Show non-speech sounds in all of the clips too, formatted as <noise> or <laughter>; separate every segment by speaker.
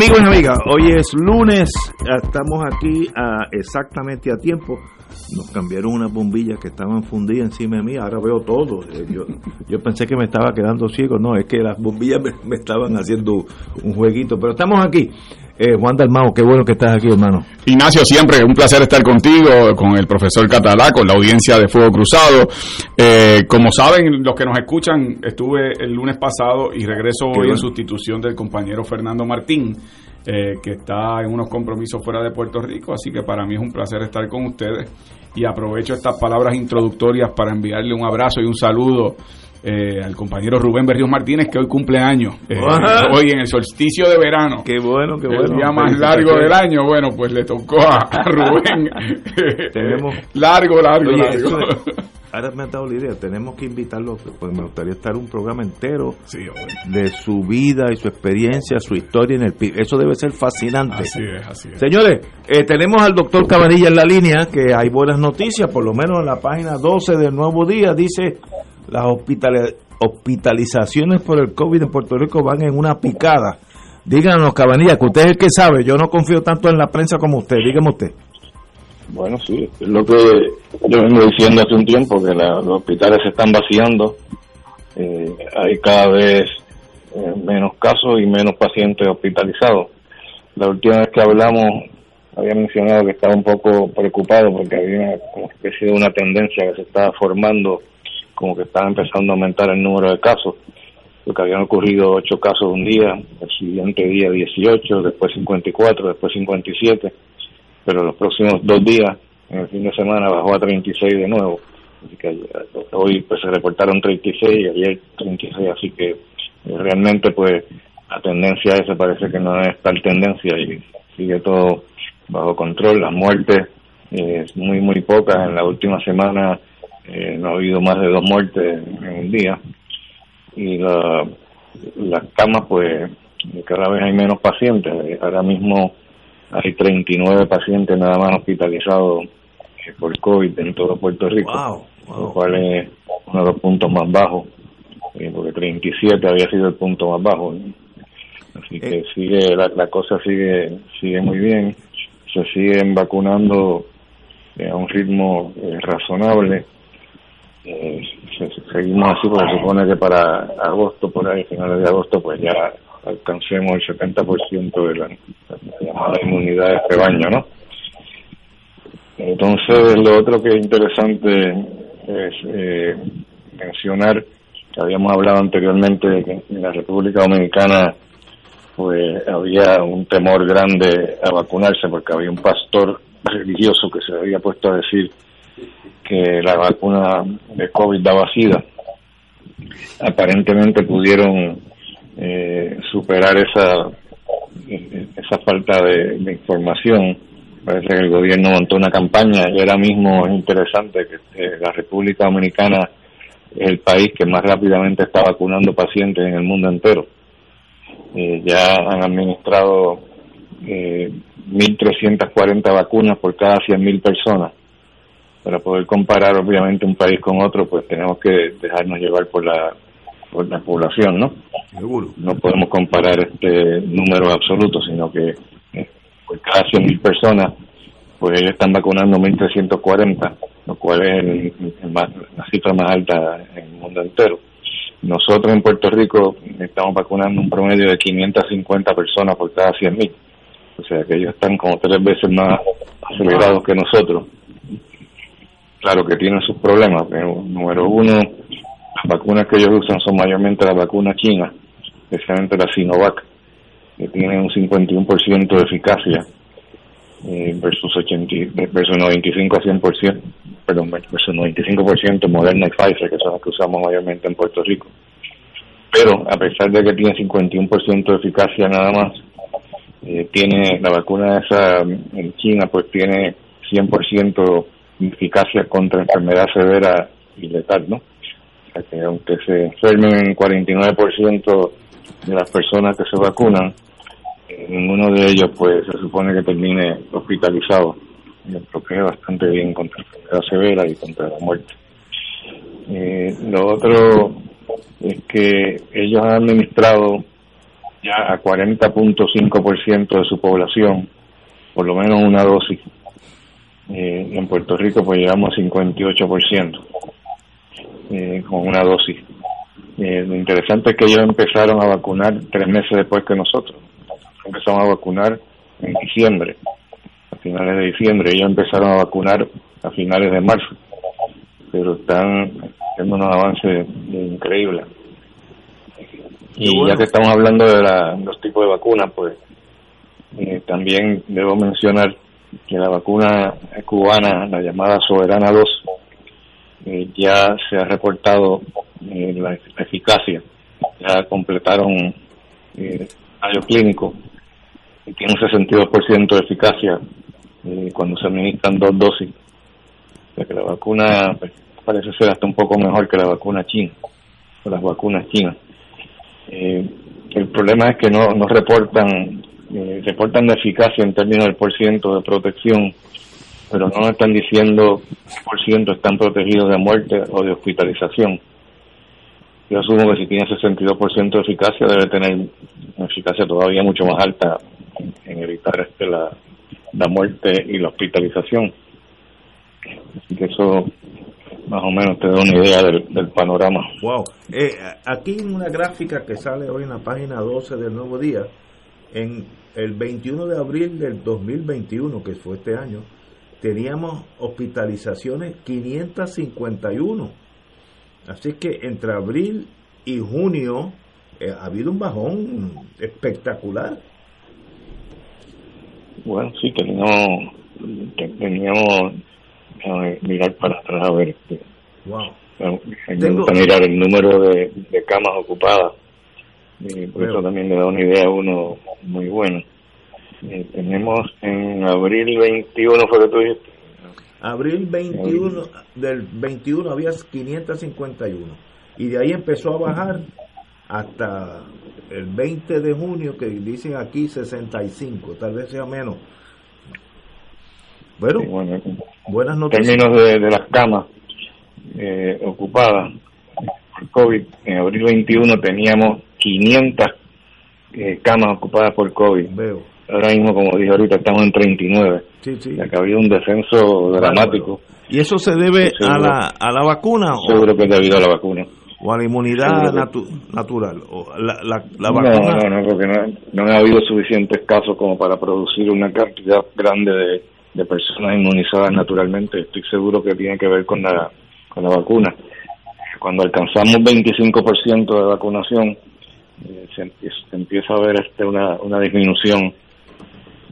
Speaker 1: Amigos y amigas, hoy es lunes, estamos aquí a, exactamente a tiempo. Nos cambiaron unas bombillas que estaban fundidas encima de mí, ahora veo todo. Eh, Yo, yo pensé que me estaba quedando ciego, no, es que las bombillas me, me estaban haciendo un jueguito, pero estamos aquí. Eh, Juan Dalmao, qué bueno que estás aquí, hermano.
Speaker 2: Ignacio, siempre un placer estar contigo, con el profesor Catalá, con la audiencia de Fuego Cruzado. Eh, como saben, los que nos escuchan, estuve el lunes pasado y regreso hoy
Speaker 1: bueno.
Speaker 2: en sustitución del compañero Fernando Martín, eh, que está en unos compromisos fuera de Puerto Rico, así que para mí es un placer estar con ustedes y aprovecho estas palabras introductorias para enviarle un abrazo y un saludo. eh, al compañero Rubén Berrios Martínez que hoy cumple años eh, hoy en el solsticio de verano
Speaker 1: Qué bueno, qué bueno.
Speaker 2: el día más largo del año, bueno, pues le tocó a, a Rubén. <laughs>
Speaker 1: Tenemos- <laughs>
Speaker 2: largo, largo,
Speaker 1: Oye,
Speaker 2: largo.
Speaker 1: Ahora me ha dado la idea, tenemos que invitarlo, pues me gustaría estar un programa entero
Speaker 2: Sí,
Speaker 1: de su vida y su experiencia, su historia en el PIB. Eso debe ser fascinante.
Speaker 2: Así es, así es.
Speaker 1: Señores, eh, tenemos al doctor Cabanilla en la línea, que hay buenas noticias, por lo menos en la página 12 del Nuevo Día, dice las hospitali- hospitalizaciones por el COVID en Puerto Rico van en una picada. Díganos, Cabanilla, que usted es el que sabe, yo no confío tanto en la prensa como usted, dígame usted.
Speaker 3: Bueno, sí, es lo que yo vengo diciendo hace un tiempo, que la- los hospitales se están vaciando, eh, hay cada vez eh, menos casos y menos pacientes hospitalizados. La última vez que hablamos había mencionado que estaba un poco preocupado porque había una especie de una tendencia que se estaba formando, como que estaba empezando a aumentar el número de casos, porque habían ocurrido ocho casos un día, el siguiente día 18, después 54, después 57 pero los próximos dos días, en el fin de semana, bajó a 36 de nuevo. Así que ayer- hoy pues se reportaron 36 y ayer 36, así que eh, realmente pues la tendencia esa parece que no es tal tendencia y sigue todo bajo control. Las muertes eh, muy muy pocas. En la última semana eh, no ha habido más de dos muertes en un día y la, las camas pues cada vez hay menos pacientes. Eh, Ahora mismo hay 39 pacientes nada más hospitalizados eh, por COVID en todo Puerto Rico,
Speaker 1: Wow,
Speaker 3: lo
Speaker 1: wow.
Speaker 3: cual es uno de los puntos más bajos, eh, porque 37 había sido el punto más bajo. ¿no? Así que
Speaker 1: Eh.
Speaker 3: sigue la, la cosa sigue sigue muy bien, se siguen vacunando a un ritmo eh, razonable. Eh, se- se- seguimos así porque se supone que para agosto, por ahí, finales de agosto, pues ya alcancemos el 70% de la, inmunidad de rebaño, ¿no? Entonces, lo otro que es interesante es eh, mencionar que habíamos hablado anteriormente de que en la República Dominicana pues había un temor grande a vacunarse porque había un pastor religioso que se había puesto a decir que la vacuna de COVID daba sida. Aparentemente pudieron eh, superar esa esa falta de, información. Parece que el gobierno montó una campaña y ahora mismo es interesante que eh, la República Dominicana es el país que más rápidamente está vacunando pacientes en el mundo entero. Eh, ya han administrado eh, 1.340 vacunas por cada 100.000 personas. Para poder comparar, obviamente, un país con otro, pues tenemos que dejarnos llevar por la, por la población, ¿no?
Speaker 1: Seguro.
Speaker 3: no podemos comparar este número absoluto, sino que eh, por cada 100.000 personas, pues ellos están vacunando 1.340, lo cual es el- el más- la cifra más alta en mundo entero. Nosotros en Puerto Rico estamos vacunando un promedio de 550 personas por cada 100.000. O sea que ellos están como tres veces más acelerados que nosotros. Claro que tienen sus problemas, pero número uno, las vacunas que ellos usan son mayormente las vacunas chinas, especialmente la Sinovac, que tienen un 51% de eficacia eh, versus 80, versus 95 a 100%, perdón, versus 95% Moderna y Pfizer, que son las que usamos mayormente en Puerto Rico. Pero a pesar de que tiene 51% de eficacia nada más, eh, tiene la vacuna esa en China, pues tiene 100% de eficacia contra enfermedad severa y letal, ¿no? Aunque se enfermen 49% de las personas que se vacunan, ninguno de ellos pues se supone que termine hospitalizado. Lo protege bastante bien contra la enfermedad severa y contra la muerte. Eh, lo otro es que ellos han administrado ya a 40.5% de su población por lo menos una dosis. Eh, en Puerto Rico pues llegamos a 58% eh, con una dosis eh, lo interesante es que ellos empezaron a vacunar tres meses después que nosotros empezamos a vacunar en diciembre, a finales de diciembre. Ellos empezaron a vacunar a finales de marzo, pero están haciendo unos avances increíbles. Y ya que estamos hablando de los tipos de vacunas, pues eh, también debo mencionar que la vacuna cubana, la llamada Soberana 2, eh, ya se ha reportado eh, la eficacia, ya completaron eh, clínico tiene un 62% de eficacia eh, cuando se administran dos dosis. O que la vacuna pues, parece ser hasta un poco mejor que la vacuna china, o las vacunas chinas. Eh, el problema es que no, no reportan eh, reportan la eficacia en términos del por ciento de protección, pero no están diciendo por ciento están protegidos de muerte o de hospitalización. Yo asumo que si tiene 62% de eficacia debe tener una eficacia todavía mucho más alta en evitar este la, la muerte y la hospitalización. Así que eso más o menos te da una idea del, panorama.
Speaker 1: Wow. Eh, aquí en una gráfica que sale hoy en la página 12 del Nuevo Día, en el 21 de abril del 2021, que fue este año, teníamos hospitalizaciones 551. Así que entre abril y junio eh, ha habido un bajón espectacular.
Speaker 3: Bueno, sí, teníamos, teníamos mirar para atrás a ver. Este, wow. Me gusta mirar el número de, camas ocupadas. Y por eso también le da una idea a uno muy buena. Eh, tenemos en abril 21, fue que tú dijiste.
Speaker 1: Abril 21, del 21 había 551. Y de ahí empezó a bajar hasta el 20 de junio, que dicen aquí 65, tal vez sea menos. Bueno, buenas noticias.
Speaker 3: En términos de, las camas eh, ocupadas por COVID, en abril 21 teníamos 500 eh, camas ocupadas por COVID. Veo. Ahora mismo, como dije ahorita, estamos en 39. Sí, sí. Ya que ha habido un descenso dramático.
Speaker 1: ¿Y eso se debe a la, a la vacuna?
Speaker 3: Seguro que es debido a la vacuna
Speaker 1: o a la inmunidad natural o la, la,
Speaker 3: No, no, no, porque no, ha habido suficientes casos como para producir una cantidad grande de, de personas inmunizadas naturalmente. Estoy seguro que tiene que ver con la, con la vacuna. Cuando alcanzamos 25% de vacunación, eh, se, empieza, a ver este una, una disminución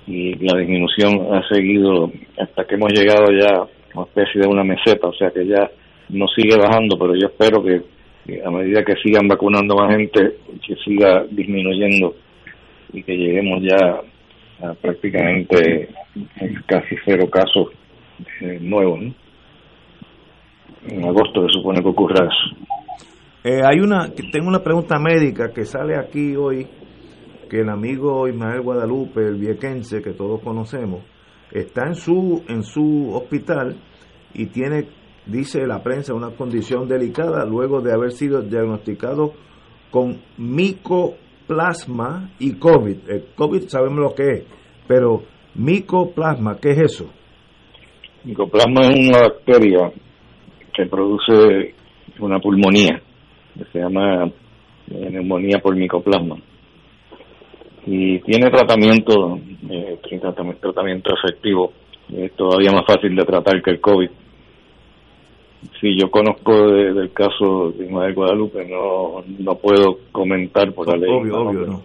Speaker 3: y la disminución ha seguido hasta que hemos llegado ya a una especie de una meseta, o sea que ya no sigue bajando, pero yo espero que a medida que sigan vacunando más gente, que siga disminuyendo y que lleguemos ya a prácticamente casi cero casos eh, nuevos. En agosto se supone que ocurra eso.
Speaker 1: Eh, hay una, tengo una pregunta médica que sale aquí hoy, que el amigo Ismael Guadalupe, el viequense que todos conocemos, está en su, en su hospital y tiene dice la prensa, una condición delicada luego de haber sido diagnosticado con micoplasma y COVID. El COVID sabemos lo que es, pero micoplasma, ¿qué es eso?
Speaker 3: Micoplasma es una bacteria que produce una pulmonía. que se llama neumonía por micoplasma. Y tiene tratamiento, eh, tratamiento efectivo, es todavía más fácil de tratar que el COVID. Sí, yo conozco del caso de Ismael Guadalupe, no, no puedo comentar por la ley.
Speaker 1: Obvio, obvio, no.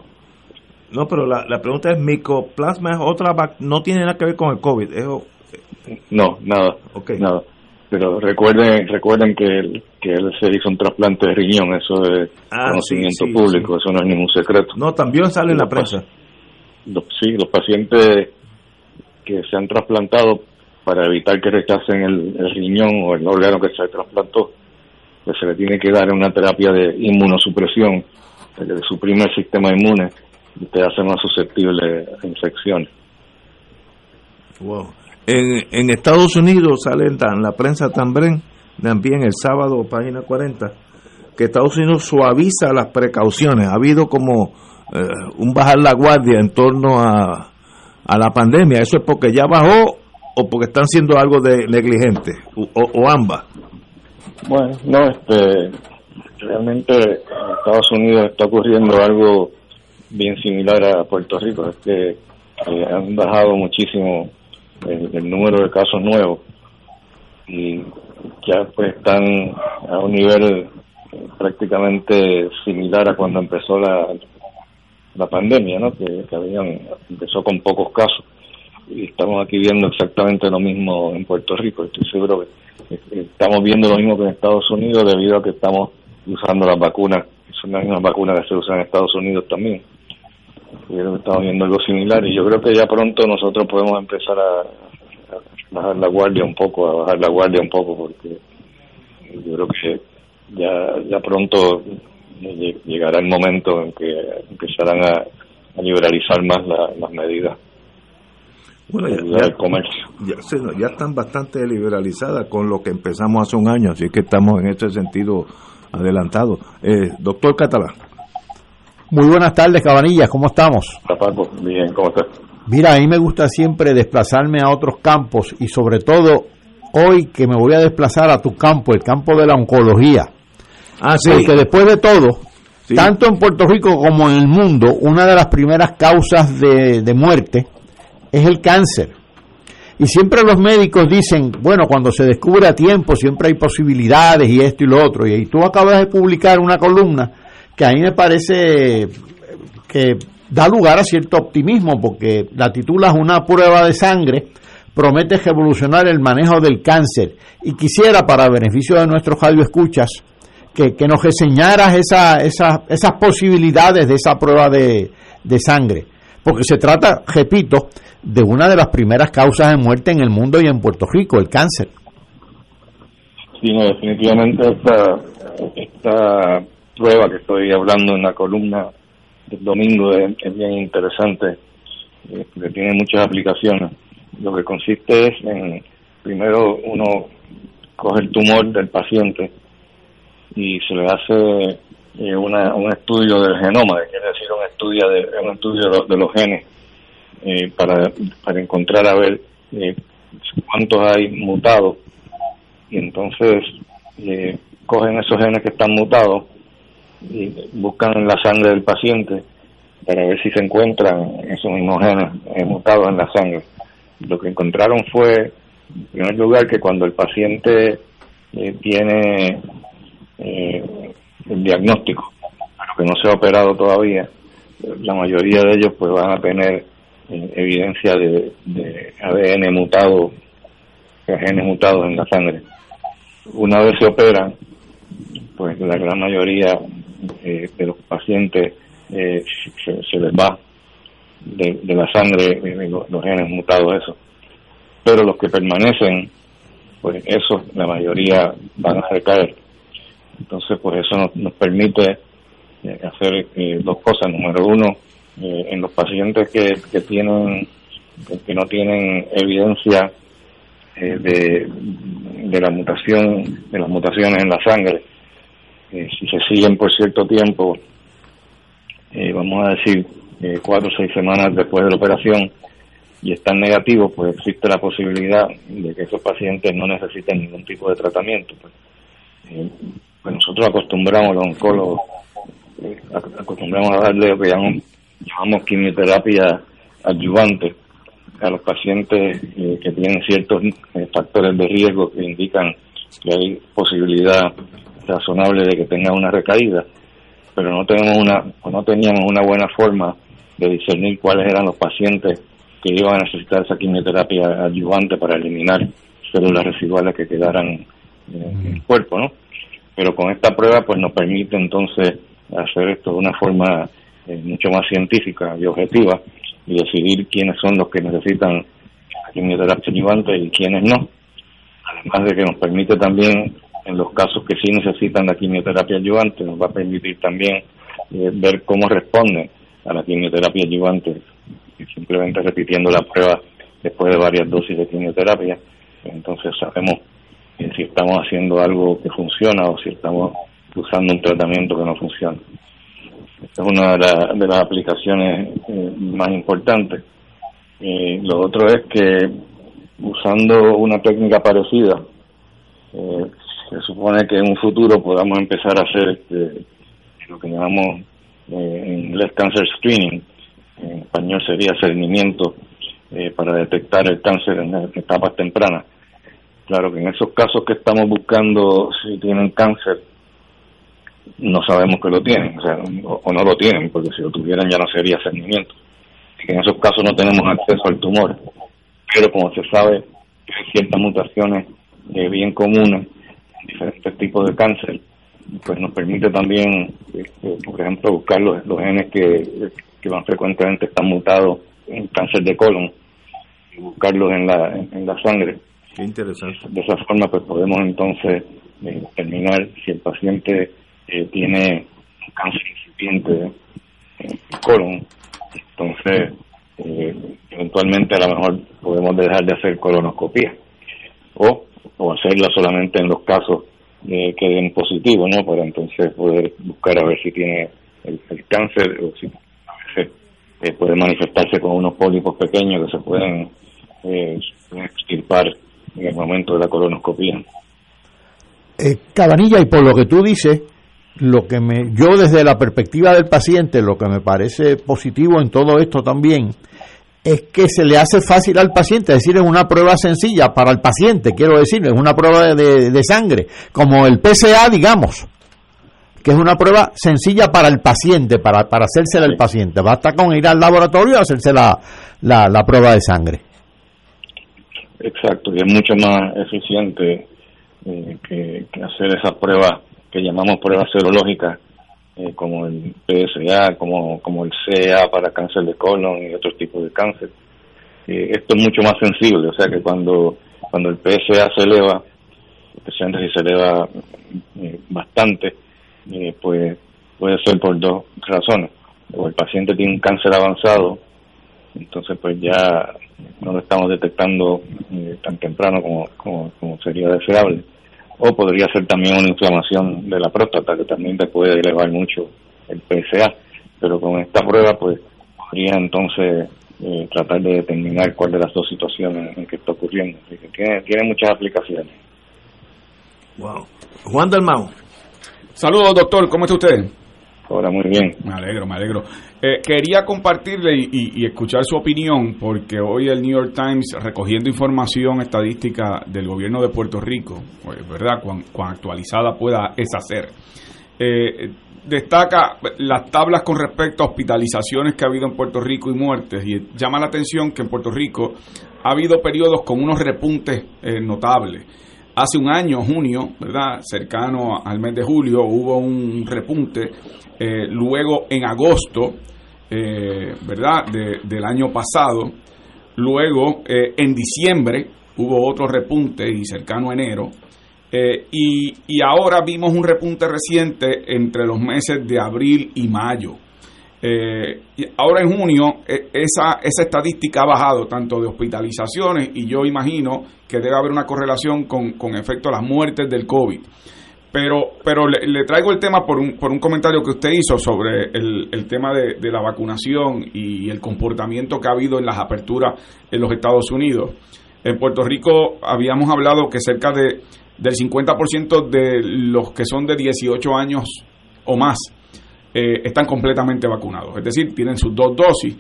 Speaker 1: No, pero la, la pregunta es, ¿micoplasma es otra, no tiene nada que ver con el COVID?
Speaker 3: No, nada, okay. nada. Pero recuerden recuerden que él, que él se hizo un trasplante de riñón, eso es ah, conocimiento público, eso no es ningún secreto.
Speaker 1: No, también sale en la prensa.
Speaker 3: sí, los pacientes que se han trasplantado para evitar que rechacen el, riñón o el órgano que se trasplantó, pues se le tiene que dar una terapia de inmunosupresión, que le suprime el sistema inmune y te hace más susceptible a infecciones.
Speaker 1: Wow. En, Estados Unidos sale en la prensa también, también el sábado, página 40, que Estados Unidos suaviza las precauciones. Ha habido como eh, un bajar la guardia en torno a, a la pandemia. ¿Eso es porque ya bajó o porque están siendo algo de negligente o, ambas?
Speaker 3: Bueno, no, este, realmente en Estados Unidos está ocurriendo algo bien similar a Puerto Rico, es que eh, han bajado muchísimo el, número de casos nuevos y ya pues están a un nivel prácticamente similar a cuando empezó la, la pandemia, ¿no? Que, que habían empezó con pocos casos y estamos aquí viendo exactamente lo mismo en Puerto Rico. Estoy seguro que estamos viendo lo mismo que en Estados Unidos debido a que estamos usando las vacunas, son las mismas vacunas que se usan en Estados Unidos también. Estamos viendo algo similar y yo creo que ya pronto nosotros podemos empezar a, bajar la guardia un poco, a bajar la guardia un poco, porque yo creo que ya, ya pronto llegará el momento en que empezarán a, liberalizar más las medidas.
Speaker 1: Bueno, ya, comercio. Ya, están bastante liberalizadas con lo que empezamos hace un año, así que estamos en este sentido adelantados. Eh, doctor Catalán.
Speaker 4: Muy buenas tardes, Cabanillas, ¿cómo estamos?
Speaker 3: Bien, ¿cómo estás?
Speaker 4: Mira, a mí me gusta siempre desplazarme a otros campos y sobre todo hoy que me voy a desplazar a tu campo, el campo de la oncología. Ah, sí. Porque después de todo, tanto en Puerto Rico como en el mundo, una de las primeras causas de, de muerte es el cáncer. Y siempre los médicos dicen, bueno, cuando se descubre a tiempo siempre hay posibilidades y esto y lo otro. Y tú acabas de publicar una columna que a mí me parece que da lugar a cierto optimismo porque la titulas Una prueba de sangre, promete revolucionar el manejo del cáncer. Y quisiera, para beneficio de nuestros radioescuchas, que, que nos reseñaras esa, esas posibilidades de esa prueba de, de sangre. Porque se trata, repito, de una de las primeras causas de muerte en el mundo y en Puerto Rico, el cáncer.
Speaker 3: Sí, definitivamente esta, esta prueba que estoy hablando en la columna del domingo es, bien interesante, eh, porque tiene muchas aplicaciones. Lo que consiste es en, primero uno coge el tumor del paciente y se le hace eh, una, un estudio del genoma, quiere decir un estudio de, un estudio de los genes eh, para, para encontrar a ver eh, cuántos hay mutados y entonces cogen esos genes que están mutados y buscan la sangre del paciente para ver si se encuentran esos mismos genes mutados en la sangre. Lo que encontraron fue, en primer lugar, que cuando el paciente tiene el diagnóstico, pero que no se ha operado todavía, la mayoría de ellos pues van a tener evidencia de, de ADN mutado, genes mutados en la sangre. Una vez se operan, pues la gran mayoría eh, de los pacientes eh, se, les va de, la sangre eh, los, genes mutados, eso. Pero los que permanecen, pues eso, la mayoría van a recaer. Entonces, pues eso nos, permite hacer dos cosas. Número uno, eh, en los pacientes que, que tienen que no tienen evidencia eh, de, de la mutación de las mutaciones en la sangre eh, si se siguen por cierto tiempo vamos a decir cuatro o seis semanas después de la operación y están negativos pues existe la posibilidad de que esos pacientes no necesiten ningún tipo de tratamiento pues. pues nosotros acostumbramos, los oncólogos, eh, acostumbramos a darle lo que llamamos, quimioterapia adyuvante a los pacientes eh, que tienen ciertos eh, factores de riesgo que indican que hay posibilidad razonable de que tengan una recaída, pero no tenemos una, no teníamos una buena forma de discernir cuáles eran los pacientes que iban a necesitar esa quimioterapia adyuvante para eliminar células residuales que quedaran en el cuerpo, ¿no? Pero con esta prueba pues nos permite entonces hacer esto de una forma eh, mucho más científica y objetiva y decidir quiénes son los que necesitan quimioterapia adyuvante y quiénes no. Además de que nos permite también, en los casos que sí necesitan la quimioterapia adyuvante, nos va a permitir también eh, ver cómo responden a la quimioterapia adyuvante, simplemente repitiendo la prueba después de varias dosis de quimioterapia. Entonces sabemos eh, si estamos haciendo algo que funciona o si estamos usando un tratamiento que no funciona. Esta es una de, las aplicaciones eh, más importantes. lo otro es que usando una técnica parecida, eh, se supone que en un futuro podamos empezar a hacer este, lo que llamamos eh, en inglés cancer screening, en español sería cernimiento eh, para detectar el cáncer en etapas tempranas. Claro que en esos casos que estamos buscando si tienen cáncer, no sabemos que lo tienen, o, sea, o, no lo tienen, porque si lo tuvieran ya no sería cernimiento. en esos casos no tenemos acceso al tumor. Pero como se sabe, hay ciertas mutaciones eh, bien comunes diferentes tipos de cáncer, pues nos permite también, este, por ejemplo, buscar los, genes que, que más frecuentemente están mutados en cáncer de colon y buscarlos en la, en, la sangre.
Speaker 1: Qué interesante.
Speaker 3: De esa forma, pues podemos entonces eh, determinar si el paciente eh, tiene cáncer incipiente en colon. Entonces, eh, eventualmente a lo mejor podemos dejar de hacer colonoscopia o, o hacerla solamente en los casos eh, que den positivo, ¿no? Para entonces poder buscar a ver si tiene el, cáncer o si a veces eh, puede manifestarse con unos pólipos pequeños que se pueden eh, extirpar en el momento de la colonoscopia.
Speaker 4: Eh, Cabanilla, y por lo que tú dices, lo que me, yo desde la perspectiva del paciente, lo que me parece positivo en todo esto también, es que se le hace fácil al paciente, es decir, es una prueba sencilla para el paciente, quiero decir, es una prueba de, sangre, como el PSA, digamos, que es una prueba sencilla para el paciente, para, para hacérsela al paciente. Basta con ir al laboratorio y hacerse la, la, prueba de sangre.
Speaker 3: Exacto, y es mucho más eficiente eh, que, que, hacer esa prueba que llamamos pruebas serológicas, eh, como el PSA, como, como el CA para cáncer de colon y otros tipos de cáncer. Eh, esto es mucho más sensible, o sea que cuando, cuando el PSA se eleva, especialmente si se eleva eh, bastante, pues puede ser por dos razones. O el paciente tiene un cáncer avanzado, entonces pues ya no lo estamos detectando tan temprano como, como, como sería deseable o podría ser también una inflamación de la próstata que también te puede elevar mucho el PSA, pero con esta prueba pues podría entonces eh, tratar de determinar cuál de las dos situaciones en que está ocurriendo. tiene, tiene muchas aplicaciones.
Speaker 1: Wow. Juan Dalmau.
Speaker 2: Saludos, doctor. ¿Cómo está usted?
Speaker 3: Ahora, muy bien.
Speaker 2: Me alegro, me alegro. Eh, quería compartirle y, escuchar su opinión, porque hoy el New York Times, recogiendo información estadística del gobierno de Puerto Rico, pues, ¿verdad? Cuán, actualizada pueda esa ser, eh, destaca las tablas con respecto a hospitalizaciones que ha habido en Puerto Rico y muertes, y llama la atención que en Puerto Rico ha habido periodos con unos repuntes eh, notables hace un año, junio, ¿verdad? Cercano al mes de julio, hubo un repunte eh, luego en agosto, eh, ¿verdad?, del año pasado. Luego eh, en diciembre hubo otro repunte y cercano a enero. Y, y, ahora vimos un repunte reciente entre los meses de abril y mayo. Y ahora en junio esa, esa estadística ha bajado tanto de hospitalizaciones y yo imagino que debe haber una correlación con, con efecto a las muertes del COVID. Pero, pero le, traigo el tema por un, por un comentario que usted hizo sobre el, el tema de, de, la vacunación y el comportamiento que ha habido en las aperturas en los Estados Unidos. En Puerto Rico habíamos hablado que cerca de, del 50% de los que son de 18 años o más eh, están completamente vacunados, es decir, tienen sus dos dosis.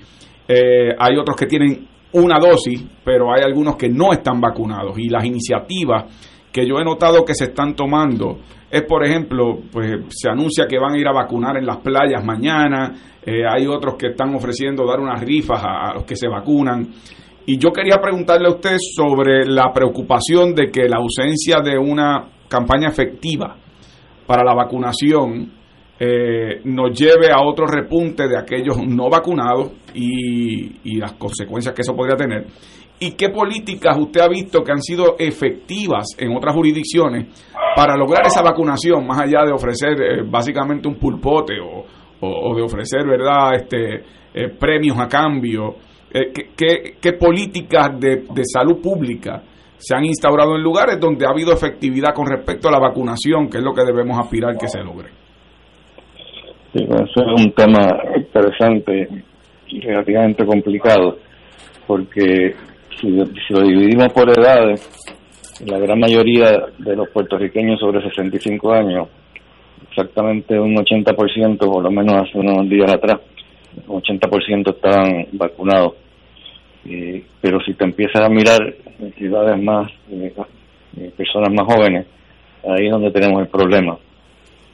Speaker 2: Eh, hay otros que tienen una dosis, pero hay algunos que no están vacunados y las iniciativas que yo he notado que se están tomando es, por ejemplo, pues se anuncia que van a ir a vacunar en las playas mañana, eh, hay otros que están ofreciendo dar unas rifas a, los que se vacunan. Y yo quería preguntarle a usted sobre la preocupación de que la ausencia de una campaña efectiva para la vacunación eh, nos lleve a otro repunte de aquellos no vacunados y, las consecuencias que eso podría tener. ¿Y qué políticas usted ha visto que han sido efectivas en otras jurisdicciones para lograr esa vacunación, más allá de ofrecer eh, básicamente un pulpote o, de ofrecer verdad este eh, premios a cambio? Eh, ¿qué, políticas de, salud pública se han instaurado en lugares donde ha habido efectividad con respecto a la vacunación, que es lo que debemos aspirar que se logre?
Speaker 3: Sí, eso es un tema interesante y relativamente complicado, porque si, lo dividimos por edades, la gran mayoría de los puertorriqueños sobre 65 años, exactamente un 80%, por lo menos hace unos días atrás, un 80% estaban vacunados. pero si te empiezas a mirar en ciudades más, eh, eh, personas más jóvenes, ahí es donde tenemos el problema.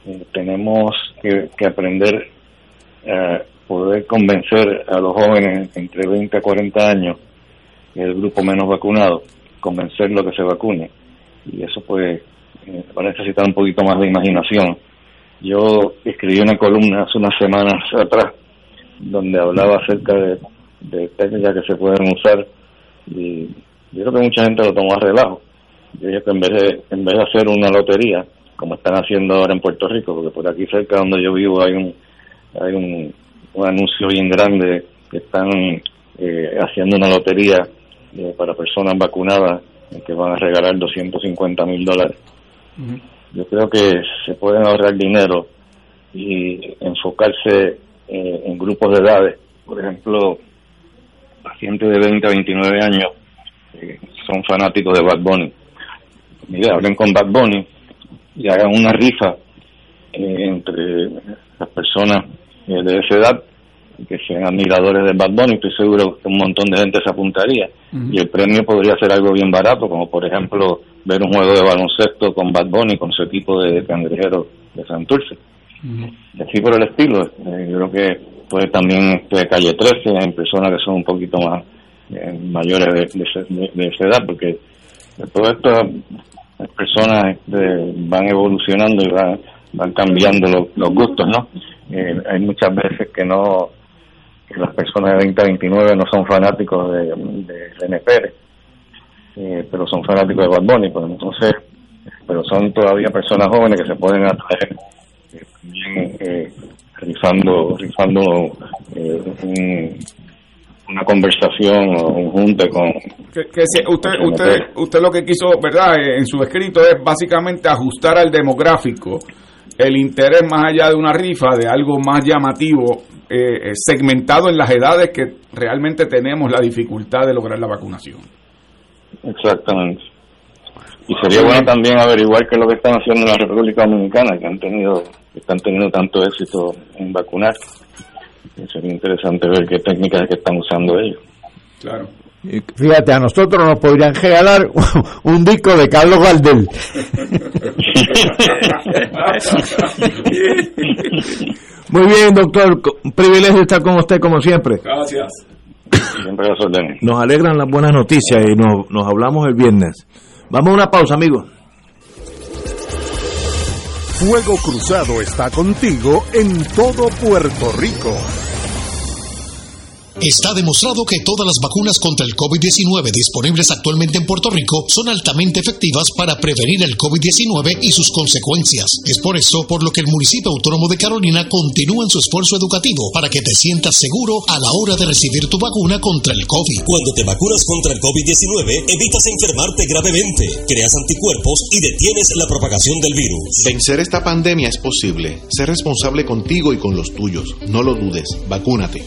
Speaker 3: Eh, tenemos que, aprender a poder convencer a los jóvenes entre 20 a 40 años el grupo menos vacunado, convencerlo que se vacune. Y eso pues eh, va a necesitar un poquito más de imaginación. Yo escribí una columna hace unas semanas atrás donde hablaba acerca de, técnicas que se pueden usar y yo creo que mucha gente lo tomó a relajo. Yo dije que en vez de, en vez de hacer una lotería, como están haciendo ahora en Puerto Rico, porque por aquí cerca donde yo vivo hay un, hay un, anuncio bien grande que están eh, haciendo una lotería eh, para personas vacunadas que van a regalar 250 mil dólares. Yo creo que se pueden ahorrar dinero y enfocarse eh, en grupos de edades. Por ejemplo, pacientes de 20 a 29 años eh, son fanáticos de Bad Bunny. Mira, hablen con Bad Bunny y hagan una rifa entre las personas de esa edad que sean admiradores de Bad Bunny, estoy seguro que un montón de gente se apuntaría. Y el premio podría ser algo bien barato, como por ejemplo ver un juego de baloncesto con Bad Bunny, con su equipo de cangrejeros de Santurce. Y así por el estilo. Eh, yo creo que puede también de Calle 13, en personas que son un poquito más eh, mayores de, esa edad, porque todo esto las personas este, van evolucionando y van, van cambiando los gustos, ¿no? Eh, hay muchas veces que no las personas de 20 a 29 no son fanáticos de, de eh, pero son fanáticos de Bad Bunny, pues entonces, pero son todavía personas jóvenes que se pueden atraer eh, también eh, rifando, rifando una conversación o un junte con...
Speaker 2: Que, usted, usted, usted lo que quiso, ¿verdad? En su escrito es básicamente ajustar al demográfico el interés más allá de una rifa, de algo más llamativo eh, segmentado en las edades que realmente tenemos la dificultad de lograr la vacunación.
Speaker 3: Exactamente. Y sería bueno también averiguar qué es lo que están haciendo en la República Dominicana, que han tenido, están teniendo tanto éxito en vacunar. Sería interesante ver qué técnicas que están usando ellos.
Speaker 4: Claro. Fíjate, a nosotros nos podrían regalar <laughs> un disco de Carlos Gardel. <laughs> Muy bien, doctor. Un privilegio estar con usted como siempre.
Speaker 2: Gracias.
Speaker 4: Siempre Nos alegran las buenas noticias y nos, nos hablamos el viernes. Vamos a una pausa, amigos.
Speaker 5: Fuego Cruzado está contigo en todo Puerto Rico.
Speaker 6: Está demostrado que todas las vacunas contra el COVID-19 disponibles actualmente en Puerto Rico son altamente efectivas para prevenir el COVID-19 y sus consecuencias. Es por eso por lo que el municipio autónomo de Carolina continúa en su esfuerzo educativo para que te sientas seguro a la hora de recibir tu vacuna contra el COVID.
Speaker 7: Cuando te vacunas contra el COVID-19, evitas enfermarte gravemente, creas anticuerpos y detienes la propagación del virus.
Speaker 8: Vencer esta pandemia es posible. Sé responsable contigo y con los tuyos. No lo dudes. Vacúnate.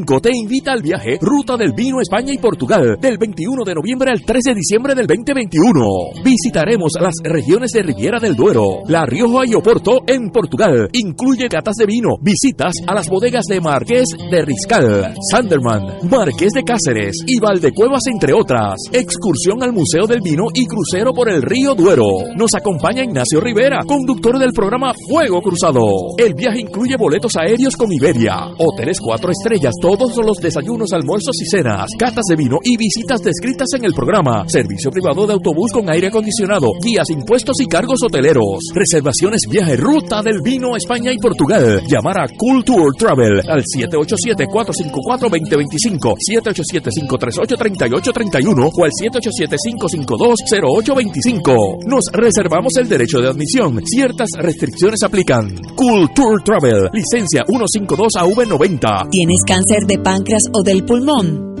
Speaker 8: te invita al viaje Ruta del Vino España y Portugal del 21 de noviembre al 3 de diciembre del 2021. Visitaremos las regiones de Riviera del Duero, La Rioja y Oporto en Portugal. Incluye catas de vino, visitas a las bodegas de Marqués de Riscal, Sanderman, Marqués de Cáceres y Valdecuevas entre otras. Excursión al Museo del Vino y crucero por el río Duero. Nos acompaña Ignacio Rivera, conductor del programa Fuego Cruzado. El viaje incluye boletos aéreos con Iberia, hoteles cuatro estrellas, todos los desayunos, almuerzos y cenas, catas de vino y visitas descritas en el programa. Servicio privado de autobús con aire acondicionado, guías, impuestos y cargos hoteleros. Reservaciones viaje ruta del vino España y Portugal. Llamar a Culture Travel al 787-454-2025, 787-538-3831 o al 787-552-0825. Nos reservamos el derecho de admisión. Ciertas restricciones aplican. Culture Travel, licencia 152AV90.
Speaker 9: ¿Tienes cáncer? De páncreas o del pulmón.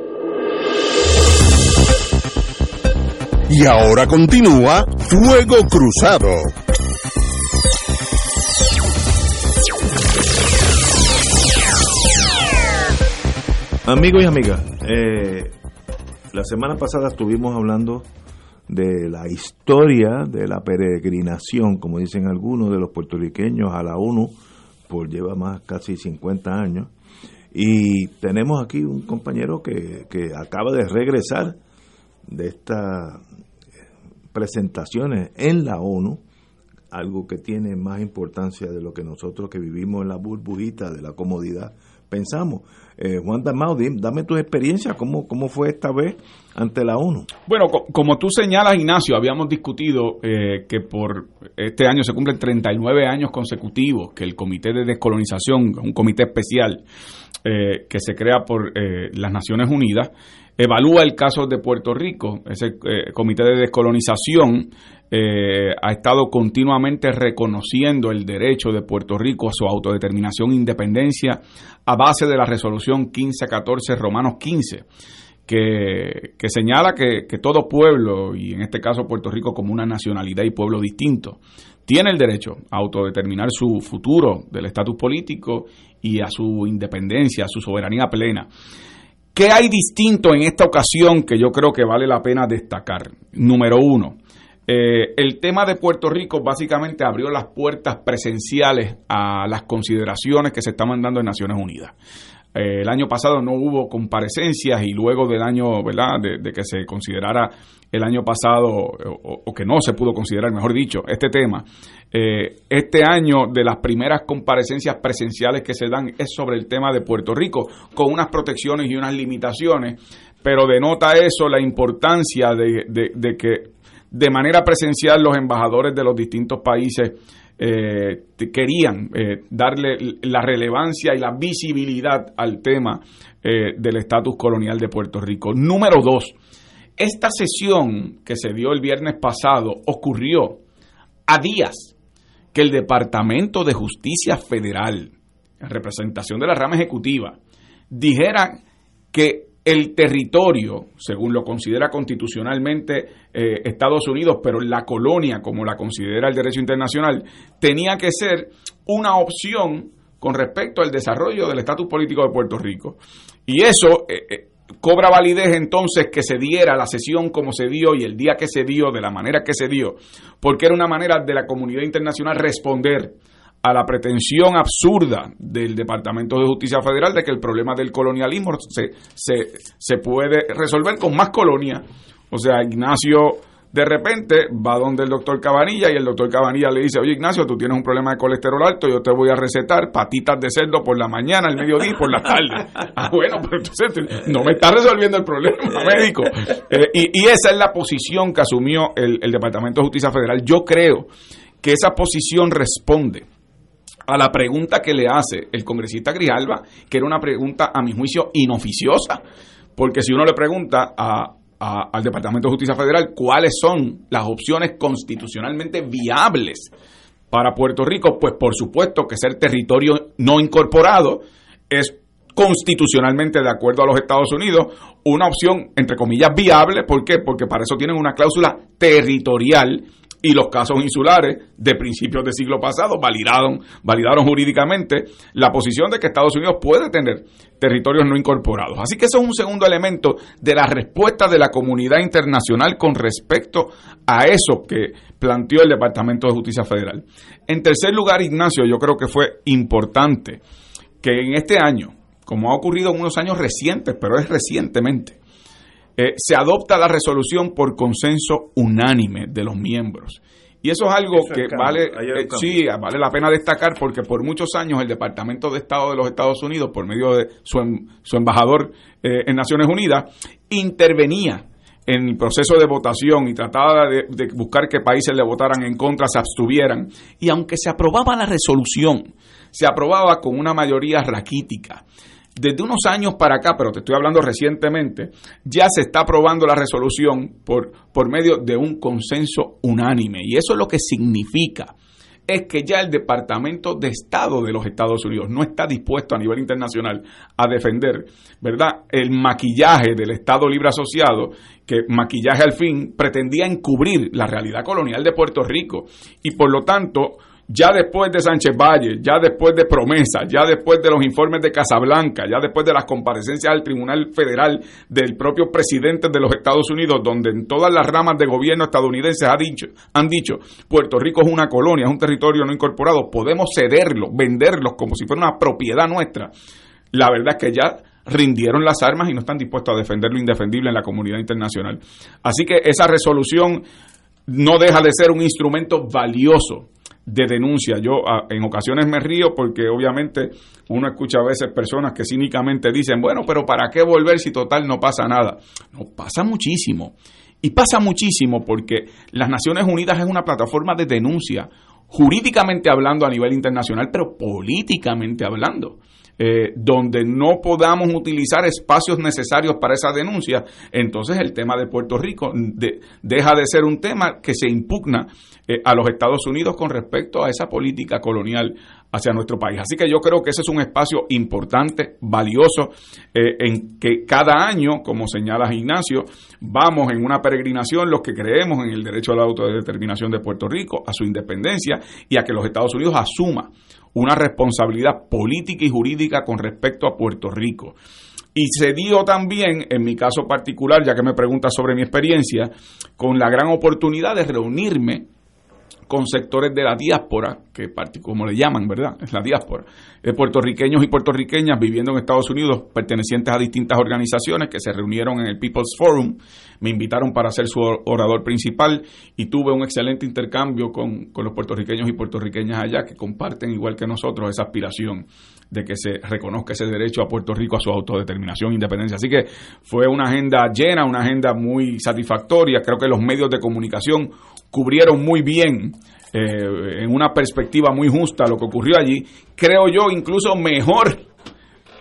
Speaker 5: Y ahora continúa Fuego Cruzado.
Speaker 1: Amigos y amigas, eh, la semana pasada estuvimos hablando de la historia de la peregrinación, como dicen algunos de los puertorriqueños a la ONU, por lleva más casi 50 años. Y tenemos aquí un compañero que, que acaba de regresar de estas presentaciones en la ONU, algo que tiene más importancia de lo que nosotros que vivimos en la burbujita de la comodidad pensamos. Eh, Juan Damao, dame tu experiencia, ¿cómo, ¿cómo fue esta vez ante la ONU?
Speaker 2: Bueno, como tú señalas, Ignacio, habíamos discutido eh, que por este año se cumplen 39 años consecutivos que el Comité de Descolonización, un comité especial eh, que se crea por las Naciones Unidas, evalúa el caso de Puerto Rico. Ese eh, comité de descolonización eh, ha estado continuamente reconociendo el derecho de Puerto Rico a su autodeterminación e independencia a base de la resolución 1514 Romanos 15. Que, señala que, que todo pueblo, y en este caso Puerto Rico como una nacionalidad y pueblo distinto, tiene el derecho a autodeterminar su futuro del estatus político y a su independencia, a su soberanía plena. ¿Qué hay distinto en esta ocasión que yo creo que vale la pena destacar? Número uno, eh, el tema de Puerto Rico básicamente abrió las puertas presenciales a las consideraciones que se estaban dando en Naciones Unidas. Eh, el año pasado no hubo comparecencias y luego del año, ¿verdad?, de, que se considerara el año pasado, o, que no se pudo considerar, mejor dicho, este tema, eh, este año de las primeras comparecencias presenciales que se dan es sobre el tema de Puerto Rico, con unas protecciones y unas limitaciones, pero denota eso la importancia de, de que de manera presencial los embajadores de los distintos países eh, querían eh, darle la relevancia y la visibilidad al tema eh, del estatus colonial de Puerto Rico. Número dos, Esta sesión que se dio el viernes pasado ocurrió a días que el Departamento de Justicia Federal, en representación de la rama ejecutiva, dijera que el territorio, según lo considera constitucionalmente eh, Estados Unidos, pero la colonia, como la considera el derecho internacional, tenía que ser una opción con respecto al desarrollo del estatus político de Puerto Rico. Y eso eh, eh, cobra validez entonces que se diera la sesión como se dio y el día que se dio, de la manera que se dio, porque era una manera de la comunidad internacional responder a la pretensión absurda del Departamento de Justicia Federal de que el problema del colonialismo se, se, se puede resolver con más colonia. O sea, Ignacio de repente va donde el doctor Cabanilla y el doctor Cabanilla le dice, oye Ignacio, tú tienes un problema de colesterol alto, yo te voy a recetar patitas de cerdo por la mañana, al mediodía y por la tarde. <laughs> ah, bueno, pero entonces no me está resolviendo el problema <laughs> médico. Eh, y, esa es la posición que asumió el, el Departamento de Justicia Federal. Yo creo que esa posición responde a la pregunta que le hace el congresista Grijalva, que era una pregunta, a mi juicio, inoficiosa. Porque si uno le pregunta a, al Departamento de Justicia Federal cuáles son las opciones constitucionalmente viables para Puerto Rico, pues por supuesto que ser territorio no incorporado es constitucionalmente de acuerdo a los Estados Unidos una opción entre comillas viable, ¿por qué? Porque para eso tienen una cláusula territorial y los casos insulares de principios del siglo pasado validaron, validaron jurídicamente la posición de que Estados Unidos puede tener territorios no incorporados. Así que eso es un segundo elemento de la respuesta de la comunidad internacional con respecto a eso que planteó el Departamento de Justicia Federal. En tercer lugar, Ignacio, yo creo que fue importante que en este año, como ha ocurrido en unos años recientes, pero es recientemente, eh, se adopta la resolución por consenso unánime de los miembros. Y eso es algo que vale, eh, sí, vale la pena destacar porque por muchos años el Departamento de Estado de los Estados Unidos, por medio de su, em, su embajador eh, en Naciones Unidas, intervenía en el proceso de votación y trataba de, de, buscar que países le votaran en contra, se abstuvieran. Y aunque se aprobaba la resolución, se aprobaba con una mayoría raquítica. Desde unos años para acá, pero te estoy hablando recientemente, ya se está aprobando la resolución por, por medio de un consenso unánime. Y eso es lo que significa es que ya el Departamento de Estado de los Estados Unidos no está dispuesto a nivel internacional a defender, ¿verdad?, el maquillaje del Estado Libre Asociado, que maquillaje al fin pretendía encubrir la realidad colonial de Puerto Rico. Y por lo tanto, ya después de Sánchez Valle, ya después de Promesa, ya después de los informes de Casablanca, ya después de las comparecencias al Tribunal Federal del propio presidente de los Estados Unidos, donde en todas las ramas de gobierno estadounidenses ha dicho, han dicho, Puerto Rico es una colonia, es un territorio no incorporado, podemos cederlo, venderlos como si fuera una propiedad nuestra. La verdad es que ya rindieron las armas y no están dispuestos a defender lo indefendible en la comunidad internacional. Así que esa resolución no deja de ser un instrumento valioso de denuncia. Yo en ocasiones me río porque obviamente uno escucha a veces personas que cínicamente dicen, bueno, pero ¿para qué volver si total no pasa nada? No, pasa muchísimo. Y pasa muchísimo porque las Naciones Unidas es una plataforma de denuncia, jurídicamente hablando a nivel internacional, pero políticamente hablando. Eh, donde no podamos utilizar espacios necesarios para esa denuncia, entonces el tema de Puerto Rico deja de ser un tema que se impugna eh, a los Estados Unidos con respecto a esa política colonial hacia nuestro país. Así que yo creo que ese es un espacio importante, valioso, eh, en que cada año, como señala Ignacio, vamos en una peregrinación los que creemos en el derecho a la autodeterminación de Puerto Rico, a su independencia y a que los Estados Unidos asuma una responsabilidad política y jurídica con respecto a Puerto Rico. Y se dio también, en mi caso particular, ya que me preguntas sobre mi experiencia, con la gran oportunidad de reunirme con sectores de la diáspora, que como le llaman, ¿verdad? Es la diáspora, de puertorriqueños y puertorriqueñas viviendo en Estados Unidos, pertenecientes a distintas organizaciones que se reunieron en el People's Forum, me invitaron para ser su orador principal y tuve un excelente intercambio con, con los puertorriqueños y puertorriqueñas allá que comparten, igual que nosotros, esa aspiración de que se reconozca ese derecho a Puerto Rico a su autodeterminación e independencia. Así que fue una agenda llena, una agenda muy satisfactoria. Creo que los medios de comunicación cubrieron muy bien eh, en una perspectiva muy justa lo que ocurrió allí. Creo yo incluso mejor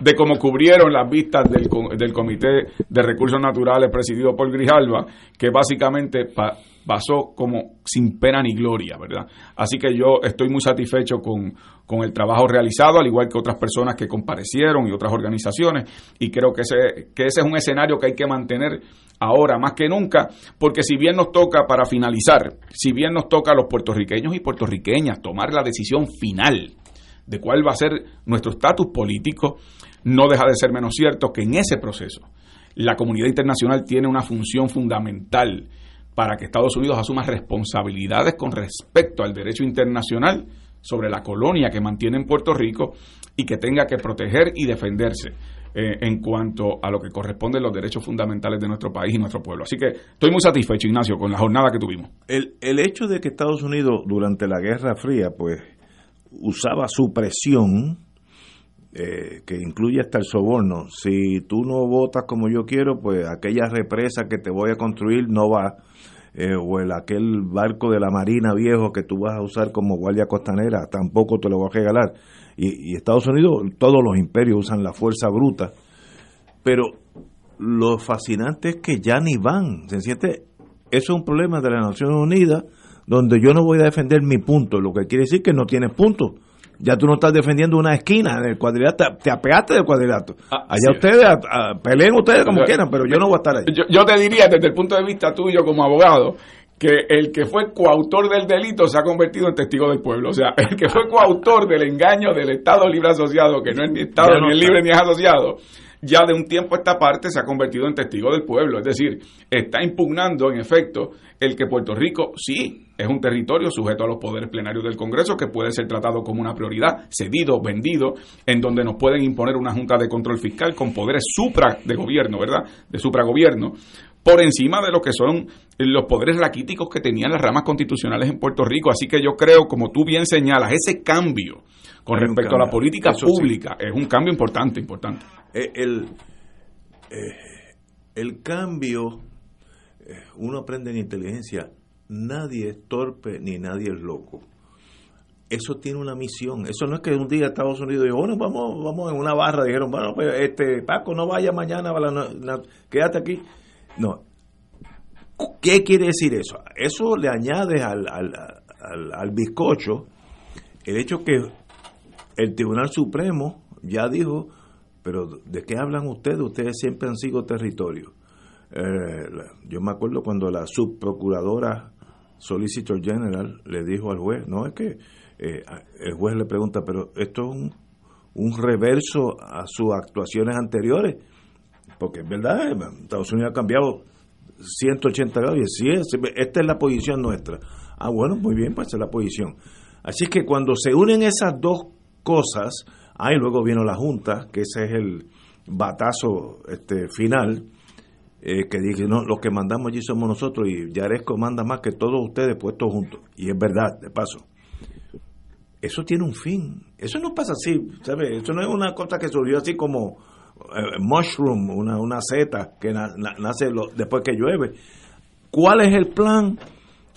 Speaker 2: de cómo cubrieron las vistas del, del Comité de Recursos Naturales presidido por Grijalva, que básicamente pasó como sin pena ni gloria, ¿verdad? Así que yo estoy muy satisfecho con, con, el trabajo realizado, al igual que otras personas que comparecieron y otras organizaciones, y creo que ese, que ese es un escenario que hay que mantener ahora más que nunca, porque si bien nos toca, para finalizar, si bien nos toca a los puertorriqueños y puertorriqueñas tomar la decisión final de cuál va a ser nuestro estatus político, no deja de ser menos cierto que en ese proceso la comunidad internacional tiene una función fundamental para que Estados Unidos asuma responsabilidades con respecto al derecho internacional sobre la colonia que mantiene en Puerto Rico y que tenga que proteger y defenderse eh, en cuanto a lo que corresponde a los derechos fundamentales de nuestro país y nuestro pueblo. Así que estoy muy satisfecho, Ignacio, con la jornada que tuvimos.
Speaker 1: El, el hecho de que Estados Unidos durante la Guerra Fría, pues, usaba su presión eh, que incluye hasta el soborno. Si tú no votas como yo quiero, pues aquella represa que te voy a construir no va. Eh, o el aquel barco de la marina viejo que tú vas a usar como guardia costanera, tampoco te lo voy a regalar. Y, Estados Unidos, todos los imperios usan la fuerza bruta. Pero lo fascinante es que ya ni van. ¿Se siente? Eso es un problema de las Naciones Unidas, donde yo no voy a defender mi punto, lo que quiere decir que no tienes punto ya tú no estás defendiendo una esquina del cuadrilátero, te apegaste del cuadrilátero. Ah, Allá ustedes, peleen ustedes como quieran, pero yo no voy a estar ahí.
Speaker 2: Yo, te diría desde el punto de vista tuyo como abogado, que el que fue coautor del delito se ha convertido en testigo del pueblo. O sea, <laughs> el que fue coautor del engaño del Estado libre asociado, que no es ni Estado ni libre ni es asociado, ya de un tiempo a esta parte se ha convertido en testigo del pueblo. Es decir, está impugnando, en efecto, el que Puerto Rico sí es un territorio sujeto a los poderes plenarios del Congreso que puede ser tratado como una prioridad, cedido, vendido, en donde nos pueden imponer una junta de control fiscal con poderes supra de gobierno, ¿verdad? De supragobierno, por encima de lo que son los poderes raquíticos que tenían las ramas constitucionales en Puerto Rico. Así que yo creo, como tú bien señalas, ese cambio con respecto a la política pública es un cambio importante, importante.
Speaker 1: Eh, el, eh, el cambio, eh, uno aprende en inteligencia, nadie es torpe ni nadie es loco. Eso tiene una misión. Eso no es que un día Estados Unidos dijo, bueno, vamos, vamos en una barra, dijeron, bueno, pues este Paco, no vaya mañana, quédate aquí. No. ¿Qué quiere decir eso? Eso le añade al, al, al, al bizcocho el hecho que el Tribunal Supremo ya dijo pero ¿de qué hablan ustedes? Ustedes siempre han sido territorio. Eh, yo me acuerdo cuando la subprocuradora Solicitor General le dijo al juez, no es que eh, el juez le pregunta, pero esto es un, un reverso a sus actuaciones anteriores, porque es verdad, Estados Unidos ha cambiado 180 grados y sí, esta es la posición nuestra. Ah, bueno, muy bien, pues esa es la posición. Así es que cuando se unen esas dos cosas, Ah, y luego vino la Junta, que ese es el batazo este, final, eh, que dije, no, los que mandamos allí somos nosotros y Yaresco manda más que todos ustedes puestos juntos. Y es verdad, de paso. Eso tiene un fin. Eso no pasa así, ¿sabes? Eso no es una cosa que surgió así como eh, mushroom, una, una seta que nace después que llueve. ¿Cuál es el plan?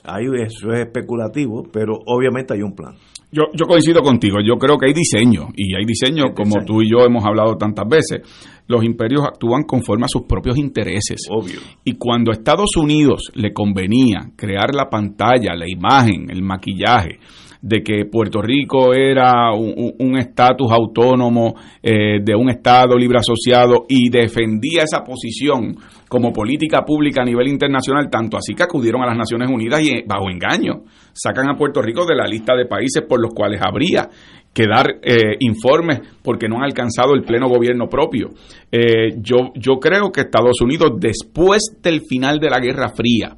Speaker 1: Ahí eso es especulativo, pero obviamente hay un plan.
Speaker 2: Yo, yo coincido contigo, yo creo que hay diseño, y hay diseño, como tú y yo hemos hablado tantas veces. Los imperios actúan conforme a sus propios intereses.
Speaker 1: Obvio.
Speaker 2: Y cuando a Estados Unidos le convenía crear la pantalla, la imagen, el maquillaje, de que Puerto Rico era un estatus autónomo eh, de un Estado libre asociado y defendía esa posición como política pública a nivel internacional, tanto así que acudieron a las Naciones Unidas y eh, bajo engaño sacan a Puerto Rico de la lista de países por los cuales habría que dar eh, informes porque no han alcanzado el pleno gobierno propio. yo, yo creo que Estados Unidos, después del final de la Guerra Fría,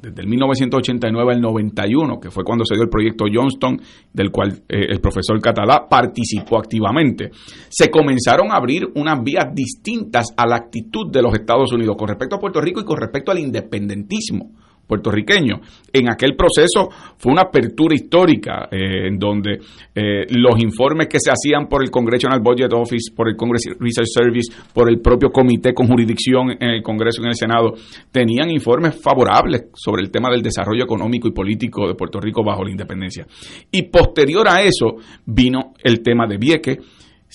Speaker 2: desde el 1989 al 91, que fue cuando se dio el proyecto Johnston, del cual eh, el profesor Catalá participó activamente, se comenzaron a abrir unas vías distintas a la actitud de los Estados Unidos con respecto a Puerto Rico y con respecto al independentismo puertorriqueño. En aquel proceso fue una apertura histórica eh, en donde eh, los informes que se hacían por el Congressional Budget Office, por el Congress Research Service, por el propio comité con jurisdicción en el Congreso y en el Senado, tenían informes favorables sobre el tema del desarrollo económico y político de Puerto Rico bajo la independencia. Y posterior a eso vino el tema de Vieques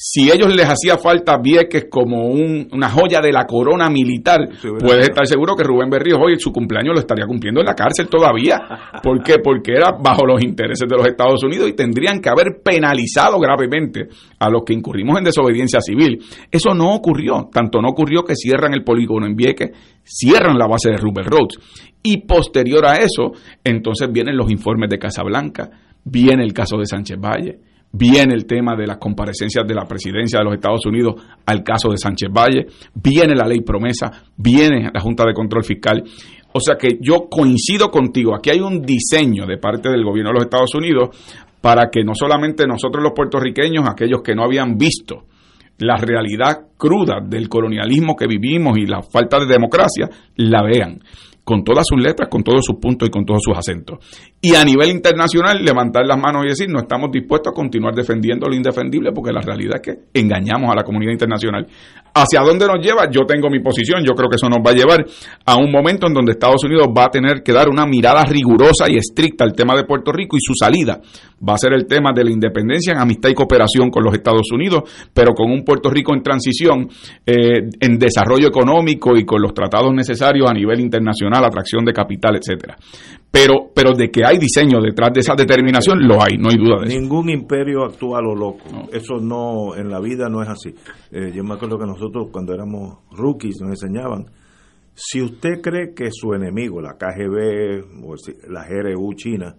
Speaker 2: si ellos les hacía falta Vieques como una joya de la corona militar, puedes estar seguro que Rubén Berrío hoy su cumpleaños lo estaría cumpliendo en la cárcel todavía. <laughs> ¿Por qué? Porque era bajo los intereses de los Estados Unidos y tendrían que haber penalizado gravemente a los que incurrimos en desobediencia civil. Eso no ocurrió. Tanto no ocurrió que cierran el polígono en Vieques, cierran la base de Rubén Roads. Y posterior a eso, entonces vienen los informes de Casablanca, viene el caso de Sánchez Valle viene el tema de las comparecencias de la presidencia de los Estados Unidos al caso de Sánchez Valle, viene la ley promesa, viene la Junta de Control Fiscal. O sea que yo coincido contigo, aquí hay un diseño de parte del gobierno de los Estados Unidos para que no solamente nosotros los puertorriqueños, aquellos que no habían visto la realidad cruda del colonialismo que vivimos y la falta de democracia, la vean con todas sus letras, con todos sus puntos y con todos sus acentos. Y a nivel internacional, levantar las manos y decir, no estamos dispuestos a continuar defendiendo lo indefendible porque la realidad es que engañamos a la comunidad internacional. ¿Hacia dónde nos lleva? Yo tengo mi posición, yo creo que eso nos va a llevar a un momento en donde Estados Unidos va a tener que dar una mirada rigurosa y estricta al tema de Puerto Rico y su salida va a ser el tema de la independencia en amistad y cooperación con los Estados Unidos, pero con un Puerto Rico en transición, eh, en desarrollo económico y con los tratados necesarios a nivel internacional, atracción de capital, etcétera. Pero, pero de que hay diseño detrás de esa determinación, lo hay, no hay duda de
Speaker 1: eso. Ningún imperio actúa a lo loco. Eso no, en la vida no es así. Eh, yo me acuerdo que nosotros cuando éramos rookies nos enseñaban, si usted cree que su enemigo, la KGB o la GRU China,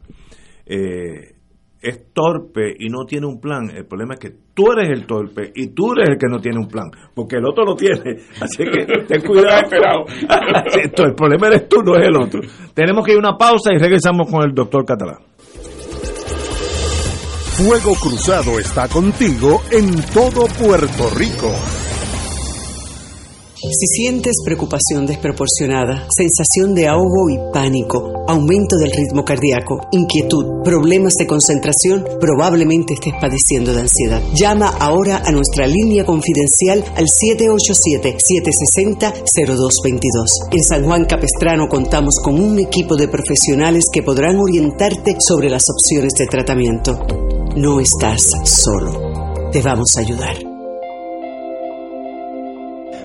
Speaker 1: eh, es torpe y no tiene un plan, el problema es que tú eres el torpe y tú eres el que no tiene un plan, porque el otro lo tiene. <laughs> Así que ten cuidado. <laughs> el problema eres tú, no es el otro. Tenemos que ir a una pausa y regresamos con el doctor Catalán.
Speaker 5: Fuego Cruzado está contigo en todo Puerto Rico.
Speaker 10: Si sientes preocupación desproporcionada, sensación de ahogo y pánico, aumento del ritmo cardíaco, inquietud, problemas de concentración, probablemente estés padeciendo de ansiedad. Llama ahora a nuestra línea confidencial al 787-760-0222. En San Juan Capestrano contamos con un equipo de profesionales que podrán orientarte sobre las opciones de tratamiento. No estás solo. Te vamos a ayudar.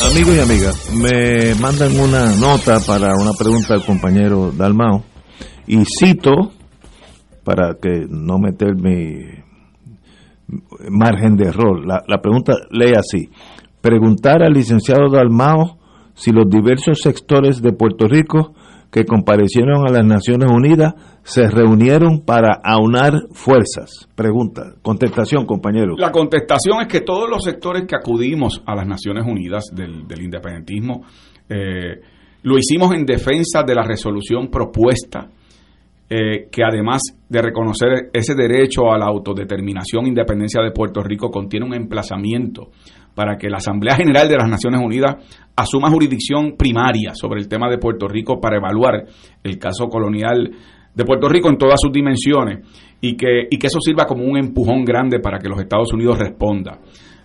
Speaker 1: Amigos y amigas, me mandan una nota para una pregunta del compañero Dalmao y cito, para que no meter mi margen de error, la, la pregunta lee así, preguntar al licenciado Dalmao si los diversos sectores de Puerto Rico que comparecieron a las Naciones Unidas se reunieron para aunar fuerzas? Pregunta, contestación, compañero.
Speaker 2: La contestación es que todos los sectores que acudimos a las Naciones Unidas del, independentismo eh, lo hicimos en defensa de la resolución propuesta, eh, que además de reconocer ese derecho a la autodeterminación e independencia de Puerto Rico, contiene un emplazamiento para que la Asamblea General de las Naciones Unidas asuma jurisdicción primaria sobre el tema de Puerto Rico para evaluar el caso colonial de Puerto Rico en todas sus dimensiones y que, y que eso sirva como un empujón grande para que los Estados Unidos responda.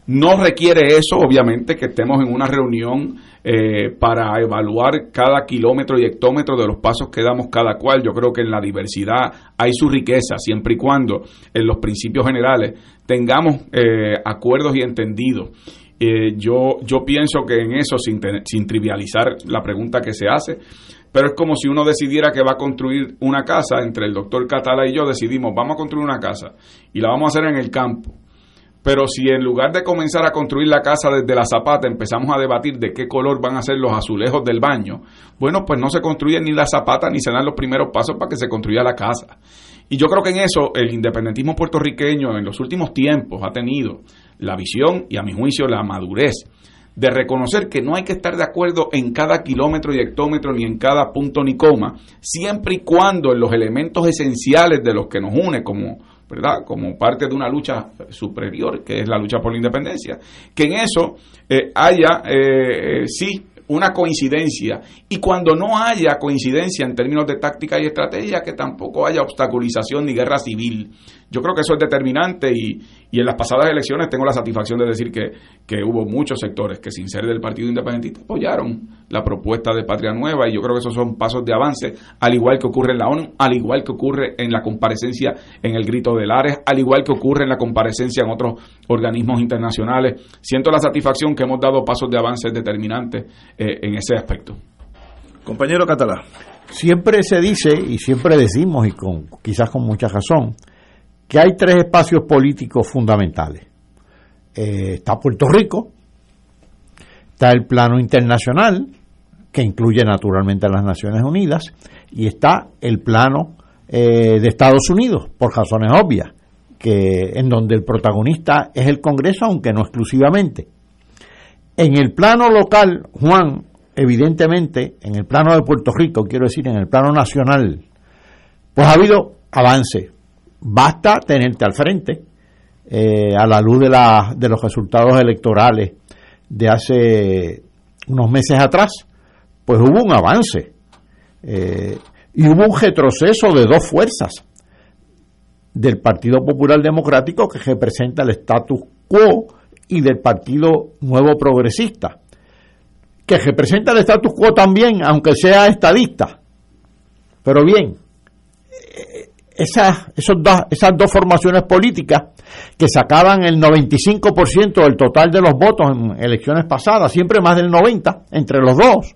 Speaker 2: No requiere eso, obviamente, que estemos en una reunión eh, para evaluar cada kilómetro y hectómetro de los pasos que damos cada cual. Yo creo que en la diversidad hay su riqueza, siempre y cuando en los principios generales tengamos eh, acuerdos y entendidos. Yo, yo pienso que en eso, sin, sin trivializar la pregunta que se hace, pero es como si uno decidiera que va a construir una casa, entre el doctor Catala y yo decidimos, vamos a construir una casa y la vamos a hacer en el campo pero si en lugar de comenzar a construir la casa desde la zapata empezamos a debatir de qué color van a ser los azulejos del baño, bueno, pues no se construye ni la zapata ni se dan los primeros pasos para que se construya la casa. Y yo creo que en eso el independentismo puertorriqueño en los últimos tiempos ha tenido la visión y a mi juicio la madurez de reconocer que no hay que estar de acuerdo en cada kilómetro y hectómetro ni en cada punto ni coma, siempre y cuando en los elementos esenciales de los que nos une como ¿verdad? Como parte de una lucha superior, que es la lucha por la independencia, que en eso eh, haya, eh, eh, sí, una coincidencia y cuando no haya coincidencia en términos de táctica y estrategia, que tampoco haya obstaculización ni guerra civil. Yo creo que eso es determinante y, y en las pasadas elecciones tengo la satisfacción de decir que, que, hubo muchos sectores que sin ser del Partido Independentista apoyaron la propuesta de Patria Nueva y yo creo que esos son pasos de avance, al igual que ocurre en la ONU, al igual que ocurre en la comparecencia en el Grito de Lares, al igual que ocurre en la comparecencia en otros organismos internacionales. Siento la satisfacción que hemos dado pasos de avance determinantes eh, en ese aspecto.
Speaker 1: Compañero Catalá.
Speaker 4: Siempre se dice y siempre decimos, y con quizás con mucha razón, que hay tres espacios políticos fundamentales. Eh, está Puerto Rico, está el plano internacional, que incluye naturalmente a las Naciones Unidas, y está el plano eh, de Estados Unidos, por razones obvias, que en donde el protagonista es el Congreso, aunque no exclusivamente. En el plano local, Juan, evidentemente, en el plano de Puerto Rico, quiero decir, en el plano nacional, pues ha habido avance. Basta tenerte al frente, eh, a la luz de, la, de los resultados electorales de hace unos meses atrás, pues hubo un avance. Eh, y hubo un retroceso de dos fuerzas del Partido Popular Democrático que representa el status quo y del Partido Nuevo Progresista, que representa el status quo también, aunque sea estadista. Pero bien, esas, esos esas dos formaciones políticas que sacaban el 95% del total de los votos en elecciones pasadas, siempre más del 90% entre los dos,